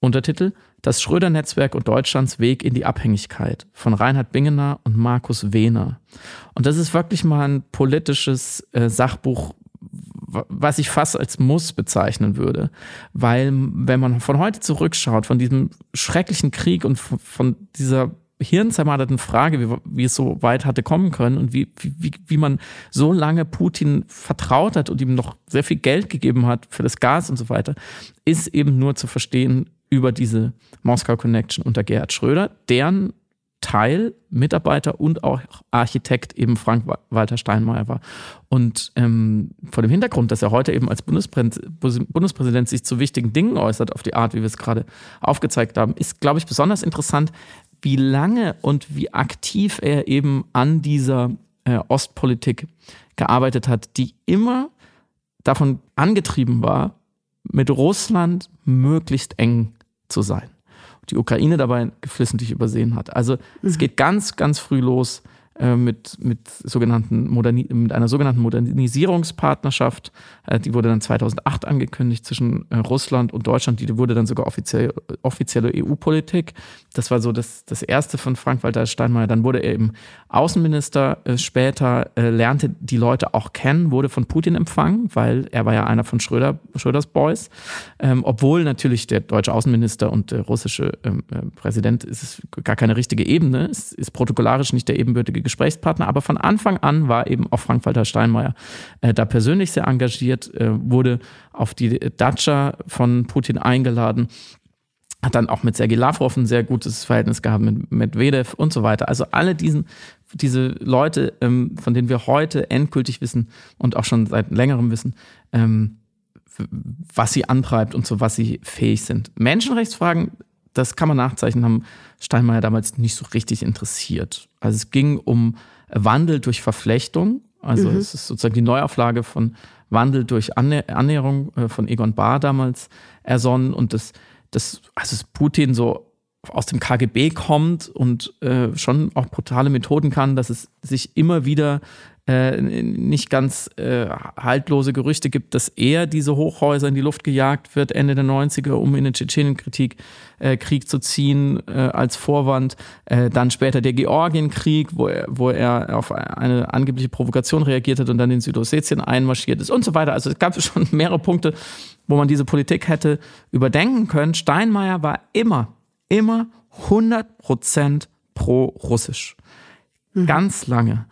Untertitel Das Schröder-Netzwerk und Deutschlands Weg in die Abhängigkeit von Reinhard Bingener und Markus Wehner. Und das ist wirklich mal ein politisches äh, Sachbuch, was ich fast als Muss bezeichnen würde. Weil, wenn man von heute zurückschaut, von diesem schrecklichen Krieg und von, von dieser hirnzermarterten Frage, wie, wie, es so weit hatte kommen können und wie, wie, wie man so lange Putin vertraut hat und ihm noch sehr viel Geld gegeben hat für das Gas und so weiter, ist eben nur zu verstehen über diese Moskau Connection unter Gerhard Schröder, deren Teil, Mitarbeiter und auch Architekt eben Frank-Walter Steinmeier war. Und ähm, vor dem Hintergrund, dass er heute eben als Bundespräsident, Bundespräsident sich zu wichtigen Dingen äußert, auf die Art, wie wir es gerade aufgezeigt haben, ist, glaube ich, besonders interessant, wie lange und wie aktiv er eben an dieser äh, Ostpolitik gearbeitet hat, die immer davon angetrieben war, mit Russland möglichst eng zu sein die Ukraine dabei geflissentlich übersehen hat. Also mhm. es geht ganz, ganz früh los äh, mit, mit, sogenannten Moderni mit einer sogenannten Modernisierungspartnerschaft. Äh, die wurde dann 2008 angekündigt zwischen äh, Russland und Deutschland. Die wurde dann sogar offiziell, offizielle EU-Politik. Das war so das, das erste von Frank-Walter Steinmeier. Dann wurde er eben Außenminister. später lernte die Leute auch kennen, wurde von Putin empfangen, weil er war ja einer von Schröder, Schröders Boys. Ähm, obwohl natürlich der deutsche Außenminister und der russische ähm, Präsident ist gar keine richtige Ebene, ist, ist protokollarisch nicht der ebenbürtige Gesprächspartner, aber von Anfang an war eben auch Frank-Walter Steinmeier äh, da persönlich sehr engagiert, äh, wurde auf die Datscha von Putin eingeladen hat dann auch mit Sergei Lavrov ein sehr gutes Verhältnis gehabt, mit Medvedev und so weiter. Also alle diesen, diese Leute, ähm, von denen wir heute endgültig wissen und auch schon seit längerem wissen, ähm, was sie antreibt und zu was sie fähig sind. Menschenrechtsfragen das kann man nachzeichnen, haben Steinmeier damals nicht so richtig interessiert. Also es ging um Wandel durch Verflechtung. Also mhm. es ist sozusagen die Neuauflage von Wandel durch Annäherung äh, von Egon Bahr damals ersonnen und das, das, also Putin so aus dem KGB kommt und äh, schon auch brutale Methoden kann, dass es sich immer wieder äh, nicht ganz äh, haltlose Gerüchte gibt, dass er diese Hochhäuser in die Luft gejagt wird Ende der 90er, um in den Tschetschenienkrieg äh, Krieg zu ziehen äh, als Vorwand. Äh, dann später der Georgienkrieg, wo er, wo er auf eine angebliche Provokation reagiert hat und dann in Südossetien einmarschiert ist und so weiter. Also es gab schon mehrere Punkte, wo man diese Politik hätte überdenken können. Steinmeier war immer, immer 100 Prozent pro-russisch. Mhm. Ganz lange.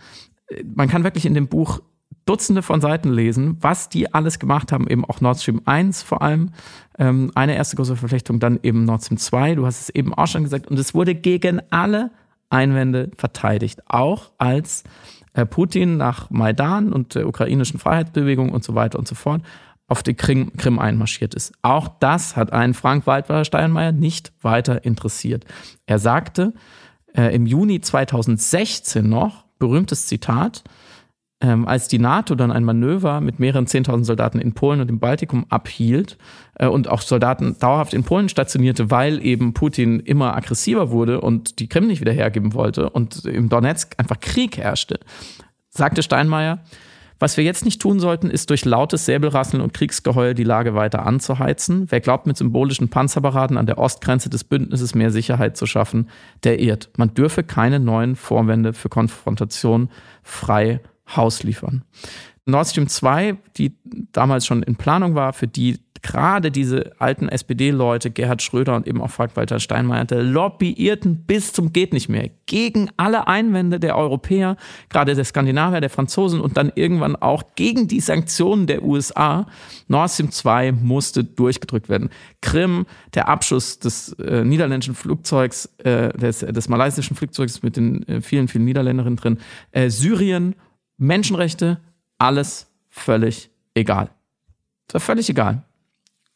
Man kann wirklich in dem Buch Dutzende von Seiten lesen, was die alles gemacht haben, eben auch Nord Stream 1 vor allem, ähm, eine erste große Verflechtung, dann eben Nord Stream 2, du hast es eben auch schon gesagt, und es wurde gegen alle Einwände verteidigt, auch als äh, Putin nach Maidan und der ukrainischen Freiheitsbewegung und so weiter und so fort auf die Krim, Krim einmarschiert ist. Auch das hat einen Frank-Walter Steinmeier nicht weiter interessiert. Er sagte äh, im Juni 2016 noch, berühmtes Zitat, ähm, als die NATO dann ein Manöver mit mehreren 10.000 Soldaten in Polen und im Baltikum abhielt äh, und auch Soldaten dauerhaft in Polen stationierte, weil eben Putin immer aggressiver wurde und die Krim nicht wieder hergeben wollte und im Donetsk einfach Krieg herrschte, sagte Steinmeier, was wir jetzt nicht tun sollten, ist durch lautes Säbelrasseln und Kriegsgeheul die Lage weiter anzuheizen. Wer glaubt, mit symbolischen Panzerparaden an der Ostgrenze des Bündnisses mehr Sicherheit zu schaffen, der irrt. Man dürfe keine neuen Vorwände für Konfrontation frei Haus liefern. Nord Stream 2, die damals schon in Planung war, für die gerade diese alten SPD-Leute, Gerhard Schröder und eben auch Frank-Walter Steinmeier, lobbyierten bis zum geht nicht mehr gegen alle Einwände der Europäer, gerade der Skandinavier, der Franzosen und dann irgendwann auch gegen die Sanktionen der USA. Nord Stream 2 musste durchgedrückt werden. Krim, der Abschuss des äh, niederländischen Flugzeugs, äh, des, des malaysischen Flugzeugs mit den äh, vielen, vielen Niederländerinnen drin, äh, Syrien, Menschenrechte, alles völlig egal. Das war völlig egal.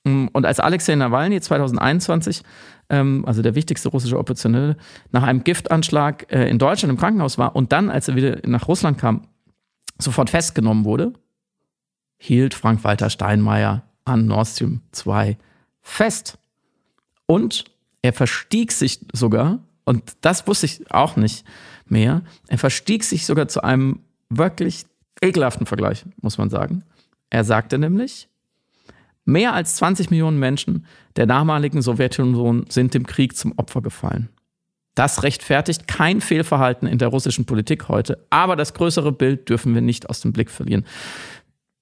Mm, und als Alexei Nawalny 2021, ähm, also der wichtigste russische Oppositionelle, nach einem Giftanschlag äh, in Deutschland im Krankenhaus war und dann, als er wieder nach Russland kam, sofort festgenommen wurde, hielt Frank-Walter Steinmeier an Nord Stream 2 fest. Und er verstieg sich sogar, und das wusste ich auch nicht mehr, er verstieg sich sogar zu einem wirklich ekelhaften Vergleich, muss man sagen. Er sagte nämlich, mehr als 20 Millionen Menschen der damaligen Sowjetunion sind dem Krieg zum Opfer gefallen. Das rechtfertigt kein Fehlverhalten in der russischen Politik heute, aber das größere Bild dürfen wir nicht aus dem Blick verlieren.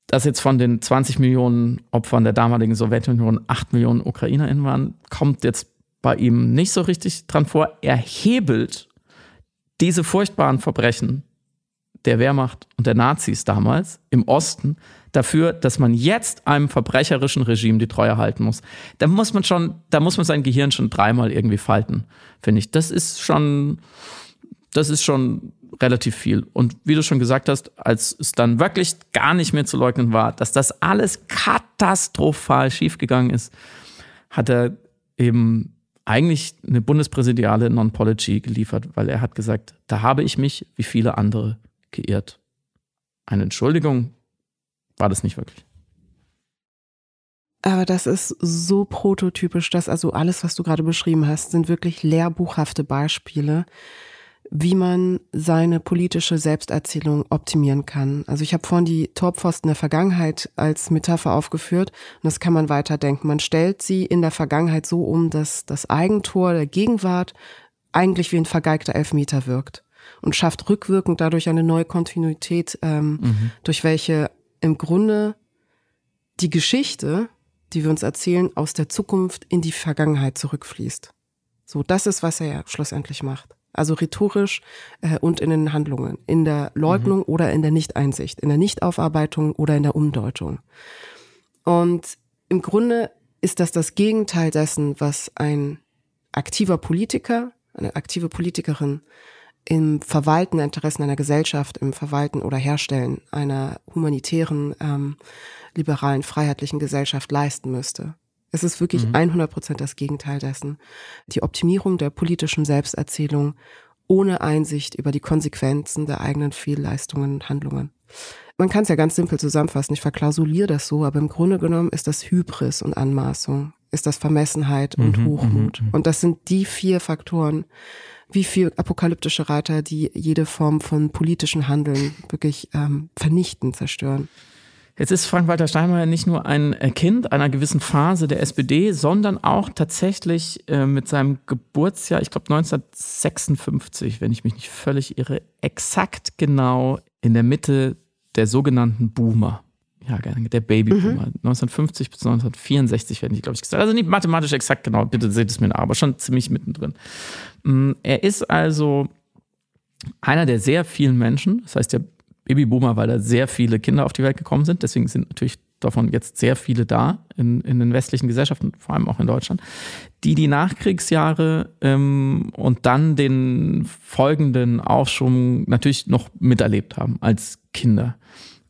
Dass jetzt von den 20 Millionen Opfern der damaligen Sowjetunion 8 Millionen UkrainerInnen waren, kommt jetzt bei ihm nicht so richtig dran vor. Er hebelt diese furchtbaren Verbrechen der Wehrmacht und der Nazis damals im Osten dafür, dass man jetzt einem verbrecherischen Regime die Treue halten muss. Da muss man schon, da muss man sein Gehirn schon dreimal irgendwie falten, finde ich. Das ist schon, das ist schon relativ viel. Und wie du schon gesagt hast, als es dann wirklich gar nicht mehr zu leugnen war, dass das alles katastrophal schiefgegangen ist, hat er eben eigentlich eine bundespräsidiale Non-Pology geliefert, weil er hat gesagt, da habe ich mich wie viele andere geirrt. Eine Entschuldigung war das nicht wirklich. Aber das ist so prototypisch, dass also alles, was du gerade beschrieben hast, sind wirklich lehrbuchhafte Beispiele, wie man seine politische Selbsterzählung optimieren kann. Also ich habe vorhin die Torpfosten der Vergangenheit als Metapher aufgeführt und das kann man weiterdenken. Man stellt sie in der Vergangenheit so um, dass das Eigentor der Gegenwart eigentlich wie ein vergeigter Elfmeter wirkt und schafft rückwirkend dadurch eine neue Kontinuität, ähm, mhm. durch welche im Grunde die Geschichte, die wir uns erzählen, aus der Zukunft in die Vergangenheit zurückfließt. So, das ist, was er ja schlussendlich macht. Also rhetorisch äh, und in den Handlungen, in der Leugnung mhm. oder in der Nichteinsicht, in der Nichtaufarbeitung oder in der Umdeutung. Und im Grunde ist das das Gegenteil dessen, was ein aktiver Politiker, eine aktive Politikerin im Verwalten der Interessen einer Gesellschaft, im Verwalten oder Herstellen einer humanitären, ähm, liberalen, freiheitlichen Gesellschaft leisten müsste. Es ist wirklich mhm. 100 Prozent das Gegenteil dessen. Die Optimierung der politischen Selbsterzählung ohne Einsicht über die Konsequenzen der eigenen Fehlleistungen und Handlungen. Man kann es ja ganz simpel zusammenfassen. Ich verklausuliere das so, aber im Grunde genommen ist das Hybris und Anmaßung, ist das Vermessenheit und mhm, Hochmut. Mhm, mhm. Und das sind die vier Faktoren, wie viel apokalyptische Reiter, die jede Form von politischen Handeln wirklich ähm, vernichten, zerstören. Jetzt ist Frank-Walter Steinmeier nicht nur ein äh, Kind einer gewissen Phase der SPD, sondern auch tatsächlich äh, mit seinem Geburtsjahr, ich glaube 1956, wenn ich mich nicht völlig irre, exakt genau in der Mitte der sogenannten Boomer. Ja, der Babyboomer. Mhm. 1950 bis 1964 werden die, glaube ich, gesagt. Also nicht mathematisch exakt genau, bitte seht es mir nach, aber schon ziemlich mittendrin. Mm, er ist also einer der sehr vielen Menschen, das heißt der Babyboomer, weil da sehr viele Kinder auf die Welt gekommen sind. Deswegen sind natürlich davon jetzt sehr viele da in, in den westlichen Gesellschaften, vor allem auch in Deutschland, die die Nachkriegsjahre ähm, und dann den folgenden Aufschwung natürlich noch miterlebt haben als Kinder.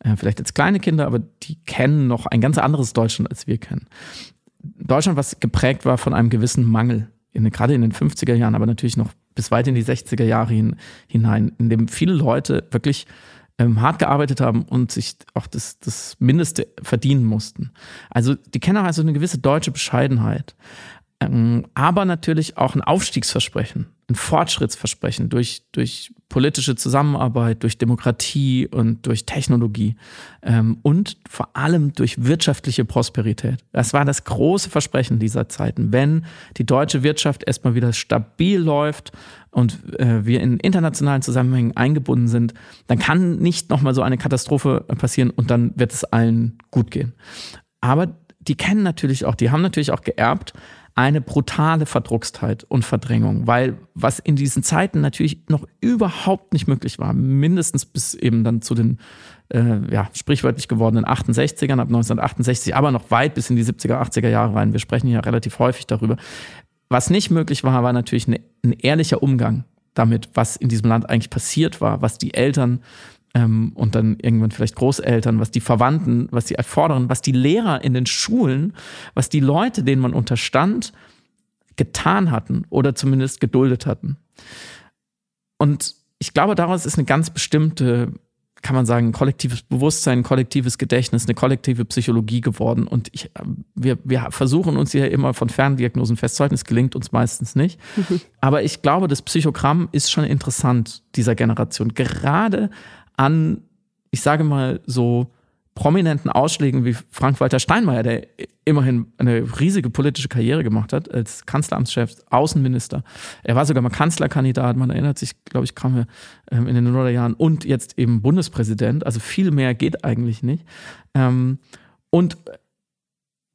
Äh, vielleicht als kleine Kinder, aber die kennen noch ein ganz anderes Deutschland, als wir kennen. Deutschland, was geprägt war von einem gewissen Mangel, in, gerade in den 50er Jahren, aber natürlich noch bis weit in die 60er Jahre hin, hinein, in dem viele Leute wirklich ähm, hart gearbeitet haben und sich auch das, das Mindeste verdienen mussten. Also die kennen auch also eine gewisse deutsche Bescheidenheit, ähm, aber natürlich auch ein Aufstiegsversprechen ein Fortschrittsversprechen durch, durch politische Zusammenarbeit, durch Demokratie und durch Technologie ähm, und vor allem durch wirtschaftliche Prosperität. Das war das große Versprechen dieser Zeiten. Wenn die deutsche Wirtschaft erstmal wieder stabil läuft und äh, wir in internationalen Zusammenhängen eingebunden sind, dann kann nicht nochmal so eine Katastrophe passieren und dann wird es allen gut gehen. Aber die kennen natürlich auch, die haben natürlich auch geerbt, eine brutale Verdruckstheit und Verdrängung, weil was in diesen Zeiten natürlich noch überhaupt nicht möglich war, mindestens bis eben dann zu den äh, ja, sprichwörtlich gewordenen 68ern ab 1968, aber noch weit bis in die 70er, 80er Jahre rein. Wir sprechen ja relativ häufig darüber. Was nicht möglich war, war natürlich eine, ein ehrlicher Umgang damit, was in diesem Land eigentlich passiert war, was die Eltern ähm, und dann irgendwann vielleicht Großeltern, was die Verwandten, was die erfordern, was die Lehrer in den Schulen, was die Leute, denen man unterstand, getan hatten oder zumindest geduldet hatten. Und ich glaube, daraus ist eine ganz bestimmte kann man sagen, kollektives Bewusstsein, kollektives Gedächtnis, eine kollektive Psychologie geworden. Und ich, wir, wir versuchen uns hier immer von Ferndiagnosen festzuhalten. Es gelingt uns meistens nicht. Aber ich glaube, das Psychogramm ist schon interessant dieser Generation. Gerade an, ich sage mal so, prominenten Ausschlägen wie Frank-Walter Steinmeier, der immerhin eine riesige politische Karriere gemacht hat als Kanzleramtschef, Außenminister. Er war sogar mal Kanzlerkandidat, man erinnert sich, glaube ich, kam er ähm, in den Nullerjahren und jetzt eben Bundespräsident. Also viel mehr geht eigentlich nicht. Ähm, und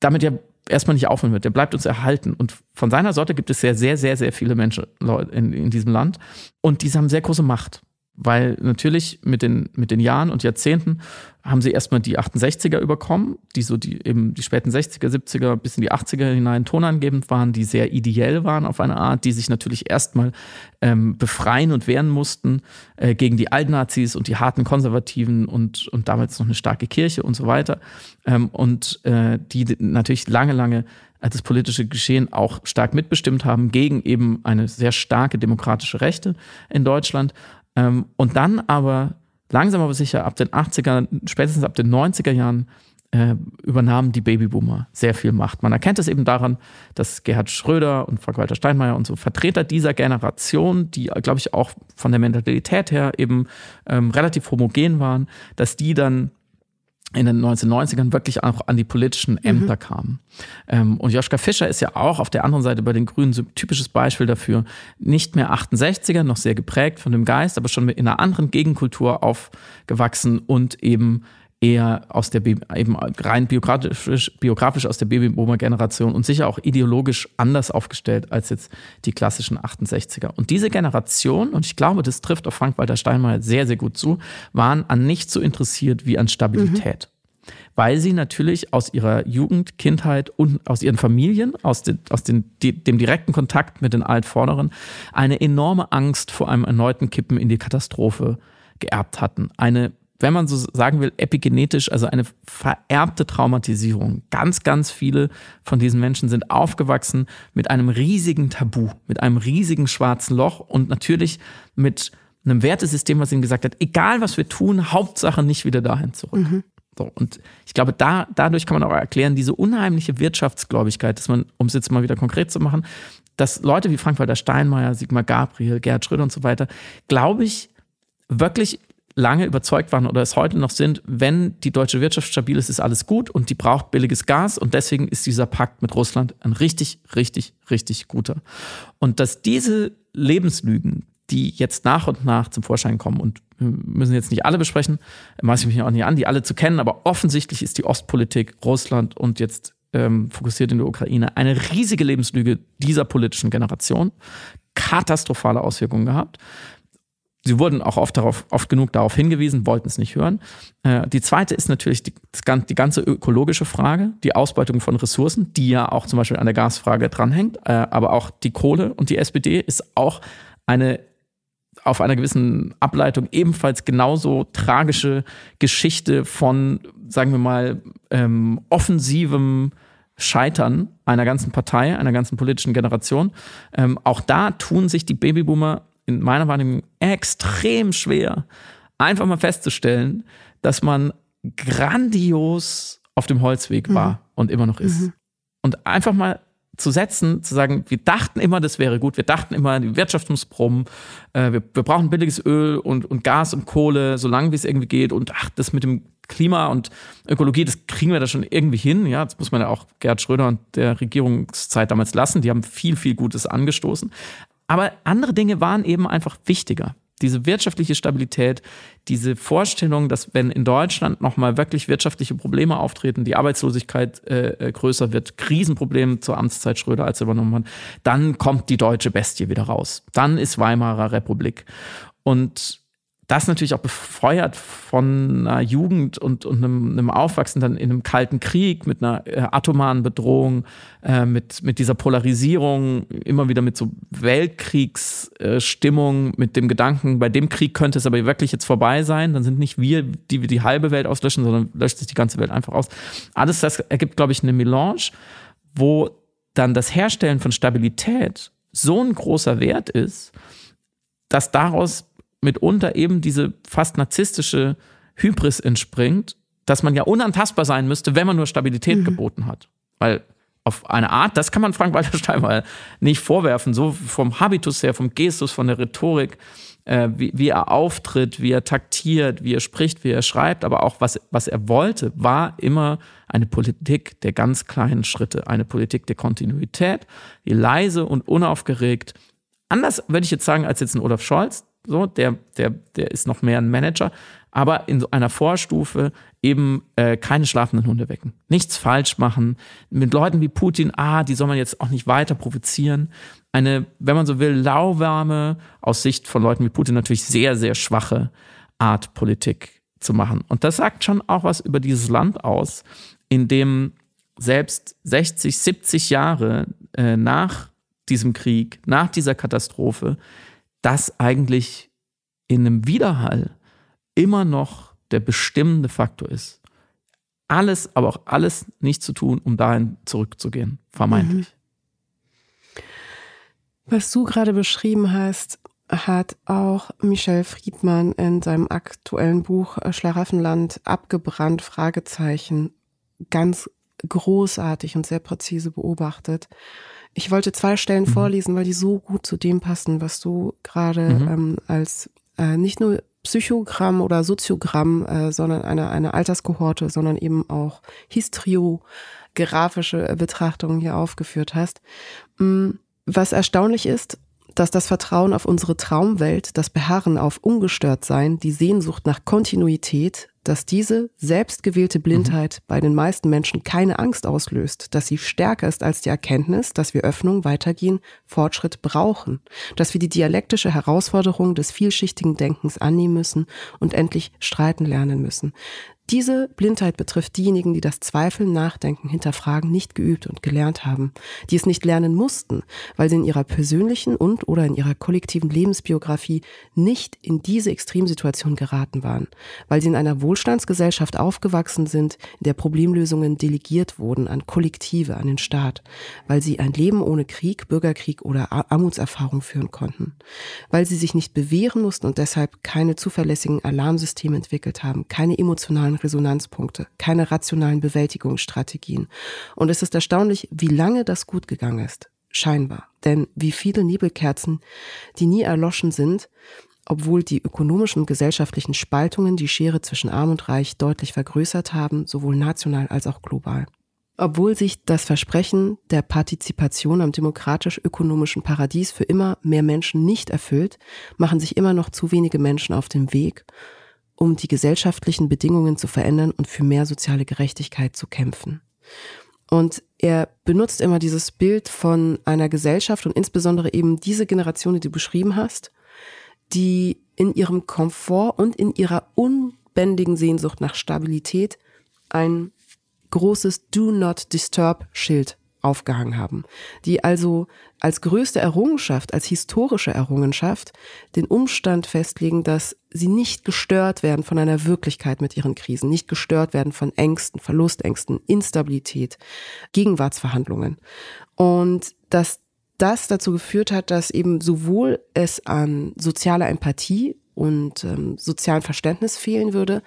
damit ja erstmal nicht aufhören wird. Der bleibt uns erhalten. Und von seiner Sorte gibt es sehr, sehr, sehr, sehr viele Menschen in, in diesem Land. Und diese haben sehr große Macht weil natürlich mit den, mit den Jahren und Jahrzehnten haben sie erstmal die 68er überkommen, die so die eben die späten 60er, 70er bis in die 80er hinein tonangebend waren, die sehr ideell waren auf eine Art, die sich natürlich erstmal ähm, befreien und wehren mussten äh, gegen die Altnazis und die harten Konservativen und, und damals noch eine starke Kirche und so weiter. Ähm, und äh, die natürlich lange, lange das politische Geschehen auch stark mitbestimmt haben gegen eben eine sehr starke demokratische Rechte in Deutschland ähm, und dann aber langsam aber sicher ab den 80er, spätestens ab den 90er Jahren äh, übernahmen die Babyboomer sehr viel Macht. Man erkennt es eben daran, dass Gerhard Schröder und Frank-Walter Steinmeier und so Vertreter dieser Generation, die, glaube ich, auch von der Mentalität her eben ähm, relativ homogen waren, dass die dann in den 1990ern wirklich auch an die politischen mhm. Ämter mhm. kamen. Ähm, und Joschka Fischer ist ja auch auf der anderen Seite bei den Grünen so ein typisches Beispiel dafür. Nicht mehr 68er, noch sehr geprägt von dem Geist, aber schon in einer anderen Gegenkultur aufgewachsen und eben eher aus der eben rein biografisch, biografisch aus der Babyboomer-Generation und sicher auch ideologisch anders aufgestellt als jetzt die klassischen 68er. Und diese Generation, und ich glaube, das trifft auf Frank-Walter Steinmeier sehr, sehr gut zu, waren an nichts so interessiert wie an Stabilität. Mhm weil sie natürlich aus ihrer Jugend, Kindheit und aus ihren Familien, aus, den, aus den, die, dem direkten Kontakt mit den Altvorderen, eine enorme Angst vor einem erneuten Kippen in die Katastrophe geerbt hatten. Eine wenn man so sagen will, epigenetisch, also eine vererbte Traumatisierung. Ganz, ganz viele von diesen Menschen sind aufgewachsen mit einem riesigen Tabu, mit einem riesigen schwarzen Loch und natürlich mit einem Wertesystem, was ihnen gesagt hat, egal was wir tun, Hauptsache nicht wieder dahin zurück. Mhm. So, und ich glaube, da, dadurch kann man auch erklären, diese unheimliche Wirtschaftsgläubigkeit, dass man, um es jetzt mal wieder konkret zu machen, dass Leute wie Frank-Walter Steinmeier, Sigmar Gabriel, Gerhard Schröder und so weiter, glaube ich, wirklich lange überzeugt waren oder es heute noch sind, wenn die deutsche Wirtschaft stabil ist, ist alles gut und die braucht billiges Gas und deswegen ist dieser Pakt mit Russland ein richtig, richtig, richtig guter. Und dass diese Lebenslügen, die jetzt nach und nach zum Vorschein kommen und müssen jetzt nicht alle besprechen, maße ich mich auch nicht an, die alle zu kennen, aber offensichtlich ist die Ostpolitik Russland und jetzt ähm, fokussiert in der Ukraine eine riesige Lebenslüge dieser politischen Generation, katastrophale Auswirkungen gehabt. Sie wurden auch oft, darauf, oft genug darauf hingewiesen, wollten es nicht hören. Äh, die zweite ist natürlich die, die, ganze ökologische Frage, die Ausbeutung von Ressourcen, die ja auch zum Beispiel an der Gasfrage dranhängt. Äh, aber auch die Kohle und die SPD ist auch eine auf einer gewissen Ableitung ebenfalls genauso tragische Geschichte von, sagen wir mal, ähm, offensivem Scheitern einer ganzen Partei, einer ganzen politischen Generation. Ähm, auch da tun sich die Babyboomer in meiner Wahrnehmung extrem schwer, einfach mal festzustellen, dass man grandios auf dem Holzweg war mhm. und immer noch ist. Mhm. Und einfach mal zu setzen, zu sagen, wir dachten immer, das wäre gut, wir dachten immer, die Wirtschaft muss brummen, äh, wir, wir, brauchen billiges Öl und, und Gas und Kohle, solange wie es irgendwie geht und ach, das mit dem Klima und Ökologie, das kriegen wir da schon irgendwie hin. Ja, das muss man ja auch Gerhard Schröder und der Regierungszeit damals lassen. Die haben viel, viel Gutes angestoßen. Aber andere Dinge waren eben einfach wichtiger. Diese wirtschaftliche Stabilität, diese Vorstellung, dass wenn in Deutschland nochmal wirklich wirtschaftliche Probleme auftreten, die Arbeitslosigkeit äh, äh, größer wird, Krisenprobleme zur Amtszeit Schröder als übernommen hat, dann kommt die deutsche Bestie wieder raus. Dann ist Weimarer Republik. Und das natürlich auch befeuert von einer Jugend und, und einem, einem, Aufwachsen dann in einem kalten Krieg mit einer äh, atomaren Bedrohung, äh, mit, mit dieser Polarisierung, immer wieder mit so Weltkriegsstimmung, äh, mit dem Gedanken, bei dem Krieg könnte es aber wirklich jetzt vorbei sein, dann sind nicht wir, die wir die halbe Welt auslöschen, sondern löscht sich die ganze Welt einfach aus. Alles das ergibt, glaube ich, eine Melange, wo dann das Herstellen von Stabilität so ein großer Wert ist, dass daraus mitunter eben diese fast narzisstische Hybris entspringt, dass man ja unantastbar sein müsste, wenn man nur Stabilität mhm. geboten hat. Weil auf eine Art, das kann man Frank-Walter Steinmeier nicht vorwerfen, so vom Habitus her, vom Gestus, von der Rhetorik, äh, wie, wie, er auftritt, wie er taktiert, wie er spricht, wie er schreibt, aber auch was, was er wollte, war immer eine Politik der ganz kleinen Schritte, eine Politik der Kontinuität, die leise und unaufgeregt, anders würde ich jetzt sagen als jetzt ein Olaf Scholz, so, der, der, der ist noch mehr ein Manager, aber in so einer Vorstufe eben äh, keine schlafenden Hunde wecken. Nichts falsch machen. Mit Leuten wie Putin, ah, die soll man jetzt auch nicht weiter provozieren. Eine, wenn man so will, lauwarme, aus Sicht von Leuten wie Putin natürlich sehr, sehr schwache Art Politik zu machen. Und das sagt schon auch was über dieses Land aus, in dem selbst 60, 70 Jahre äh, nach diesem Krieg, nach dieser Katastrophe, das eigentlich in einem Widerhall immer noch der bestimmende Faktor ist. Alles, aber auch alles nicht zu tun, um dahin zurückzugehen, vermeintlich. Mhm. Was du gerade beschrieben hast, hat auch Michel Friedmann in seinem aktuellen Buch äh, Schlaraffenland abgebrannt, Fragezeichen, ganz großartig und sehr präzise beobachtet. Ich wollte zwei Stellen mhm. vorlesen, weil die so gut zu dem passen, was du gerade mhm. ähm, als äh, nicht nur Psychogramm oder Soziogramm, äh, sondern eine, eine Alterskohorte, sondern eben auch historiografische Betrachtungen hier aufgeführt hast. Mm, was erstaunlich ist, dass das Vertrauen auf unsere Traumwelt, das Beharren auf Ungestörtsein, die Sehnsucht nach Kontinuität, dass diese selbstgewählte Blindheit mhm. bei den meisten Menschen keine Angst auslöst, dass sie stärker ist als die Erkenntnis, dass wir Öffnung, Weitergehen, Fortschritt brauchen, dass wir die dialektische Herausforderung des vielschichtigen Denkens annehmen müssen und endlich streiten lernen müssen, diese Blindheit betrifft diejenigen, die das Zweifeln, Nachdenken, Hinterfragen nicht geübt und gelernt haben, die es nicht lernen mussten, weil sie in ihrer persönlichen und oder in ihrer kollektiven Lebensbiografie nicht in diese Extremsituation geraten waren, weil sie in einer Wohlstandsgesellschaft aufgewachsen sind, in der Problemlösungen delegiert wurden an Kollektive, an den Staat, weil sie ein Leben ohne Krieg, Bürgerkrieg oder Armutserfahrung führen konnten, weil sie sich nicht bewähren mussten und deshalb keine zuverlässigen Alarmsysteme entwickelt haben, keine emotionalen Resonanzpunkte, keine rationalen Bewältigungsstrategien. Und es ist erstaunlich, wie lange das gut gegangen ist. Scheinbar. Denn wie viele Nebelkerzen, die nie erloschen sind, obwohl die ökonomischen und gesellschaftlichen Spaltungen die Schere zwischen Arm und Reich deutlich vergrößert haben, sowohl national als auch global. Obwohl sich das Versprechen der Partizipation am demokratisch-ökonomischen Paradies für immer mehr Menschen nicht erfüllt, machen sich immer noch zu wenige Menschen auf den Weg, um die gesellschaftlichen Bedingungen zu verändern und für mehr soziale Gerechtigkeit zu kämpfen. Und er benutzt immer dieses Bild von einer Gesellschaft und insbesondere eben diese Generation, die du beschrieben hast, die in ihrem Komfort und in ihrer unbändigen Sehnsucht nach Stabilität ein großes Do Not Disturb Schild aufgehangen haben, die also als größte Errungenschaft, als historische Errungenschaft den Umstand festlegen, dass sie nicht gestört werden von einer Wirklichkeit mit ihren Krisen, nicht gestört werden von Ängsten, Verlustängsten, Instabilität, Gegenwartsverhandlungen. Und dass das dazu geführt hat, dass eben sowohl es an sozialer Empathie und ähm, sozialem Verständnis fehlen würde,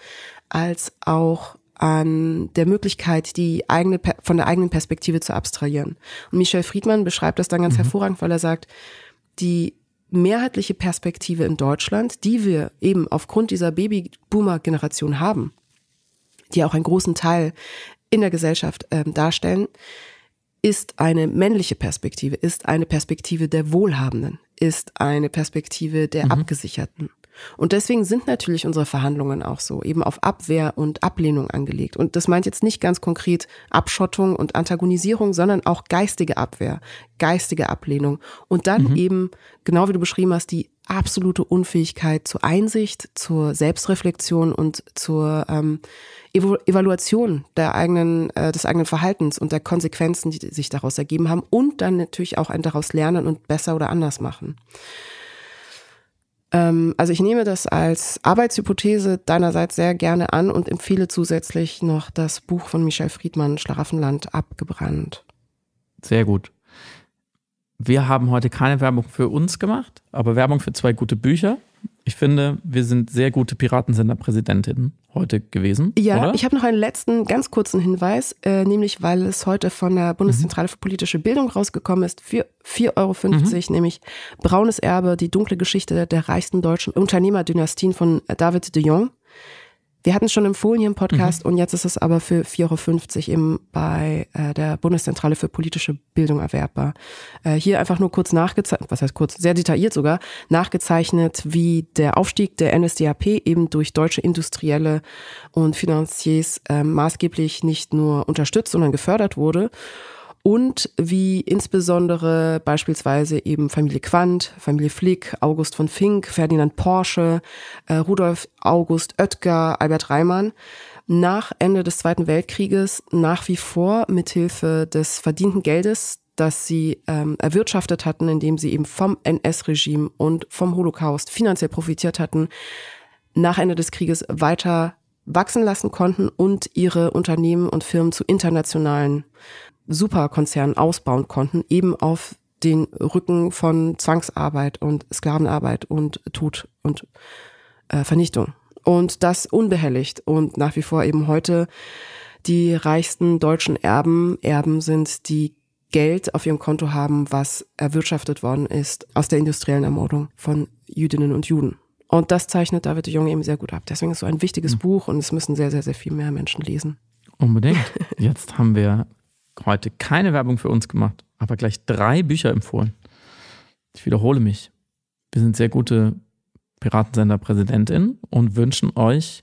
als auch an der Möglichkeit, die eigene, von der eigenen Perspektive zu abstrahieren. Und Michel Friedmann beschreibt das dann ganz mhm. hervorragend, weil er sagt, die mehrheitliche Perspektive in Deutschland, die wir eben aufgrund dieser Babyboomer-Generation haben, die auch einen großen Teil in der Gesellschaft äh, darstellen, ist eine männliche Perspektive, ist eine Perspektive der Wohlhabenden, ist eine Perspektive der mhm. Abgesicherten. Und deswegen sind natürlich unsere Verhandlungen auch so, eben auf Abwehr und Ablehnung angelegt. Und das meint jetzt nicht ganz konkret Abschottung und Antagonisierung, sondern auch geistige Abwehr, geistige Ablehnung. Und dann mhm. eben, genau wie du beschrieben hast, die absolute Unfähigkeit zur Einsicht, zur Selbstreflexion und zur ähm, Evaluation der eigenen, äh, des eigenen Verhaltens und der Konsequenzen, die sich daraus ergeben haben und dann natürlich auch ein daraus lernen und besser oder anders machen. Ähm, also ich nehme das als Arbeitshypothese deinerseits sehr gerne an und empfehle zusätzlich noch das Buch von Michel Friedmann, Schlaraffenland, abgebrannt. Sehr gut. Wir haben heute keine Werbung für uns gemacht, aber Werbung für zwei gute Bücher. Ich finde, wir sind sehr gute Piratensender-Präsidentinnen heute gewesen. Ja, oder? ich habe noch einen letzten ganz kurzen Hinweis, äh, nämlich weil es heute von der Bundeszentrale für politische Bildung rausgekommen ist, für 4,50 Euro, mhm. nämlich Braunes Erbe, die dunkle Geschichte der reichsten deutschen Unternehmerdynastien von David de Jong. Wir hatten es schon empfohlen hier im Podcast mhm. und jetzt ist es aber für 4,50 Euro eben bei äh, der Bundeszentrale für politische Bildung erwerbbar. Äh, hier einfach nur kurz nachgezeichnet, was heißt kurz, sehr detailliert sogar, nachgezeichnet, wie der Aufstieg der NSDAP eben durch deutsche Industrielle und Finanziers äh, maßgeblich nicht nur unterstützt, sondern gefördert wurde und wie insbesondere beispielsweise eben Familie Quandt, Familie Flick, August von Fink, Ferdinand Porsche, äh, Rudolf August Oetker, Albert Reimann. Nach Ende des Zweiten Weltkrieges nach wie vor mithilfe des verdienten Geldes, das sie ähm, erwirtschaftet hatten, indem sie eben vom NS-Regime und vom Holocaust finanziell profitiert hatten, nach Ende des Krieges weiter wachsen lassen konnten und ihre Unternehmen und Firmen zu internationalen Superkonzernen ausbauen konnten, eben auf den Rücken von Zwangsarbeit und Sklavenarbeit und Tod und äh, Vernichtung. Und das unbehelligt und nach wie vor eben heute die reichsten deutschen Erben, Erben sind, die Geld auf ihrem Konto haben, was erwirtschaftet worden ist aus der industriellen Ermordung von Jüdinnen und Juden. Und das zeichnet David de Jong eben sehr gut ab. Deswegen ist es so ein wichtiges mhm. Buch und es müssen sehr, sehr, sehr viel mehr Menschen lesen. Unbedingt. Jetzt haben wir heute keine Werbung für uns gemacht, aber gleich drei Bücher empfohlen. Ich wiederhole mich. Wir sind sehr gute Piratensender-Präsidentinnen und wünschen euch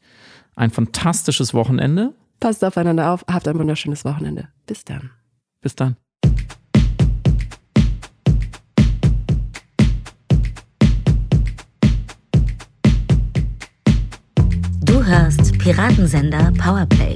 ein fantastisches Wochenende. Passt aufeinander auf, habt ein wunderschönes Wochenende. Bis dann. Bis dann. Du hörst Piratensender Powerplay.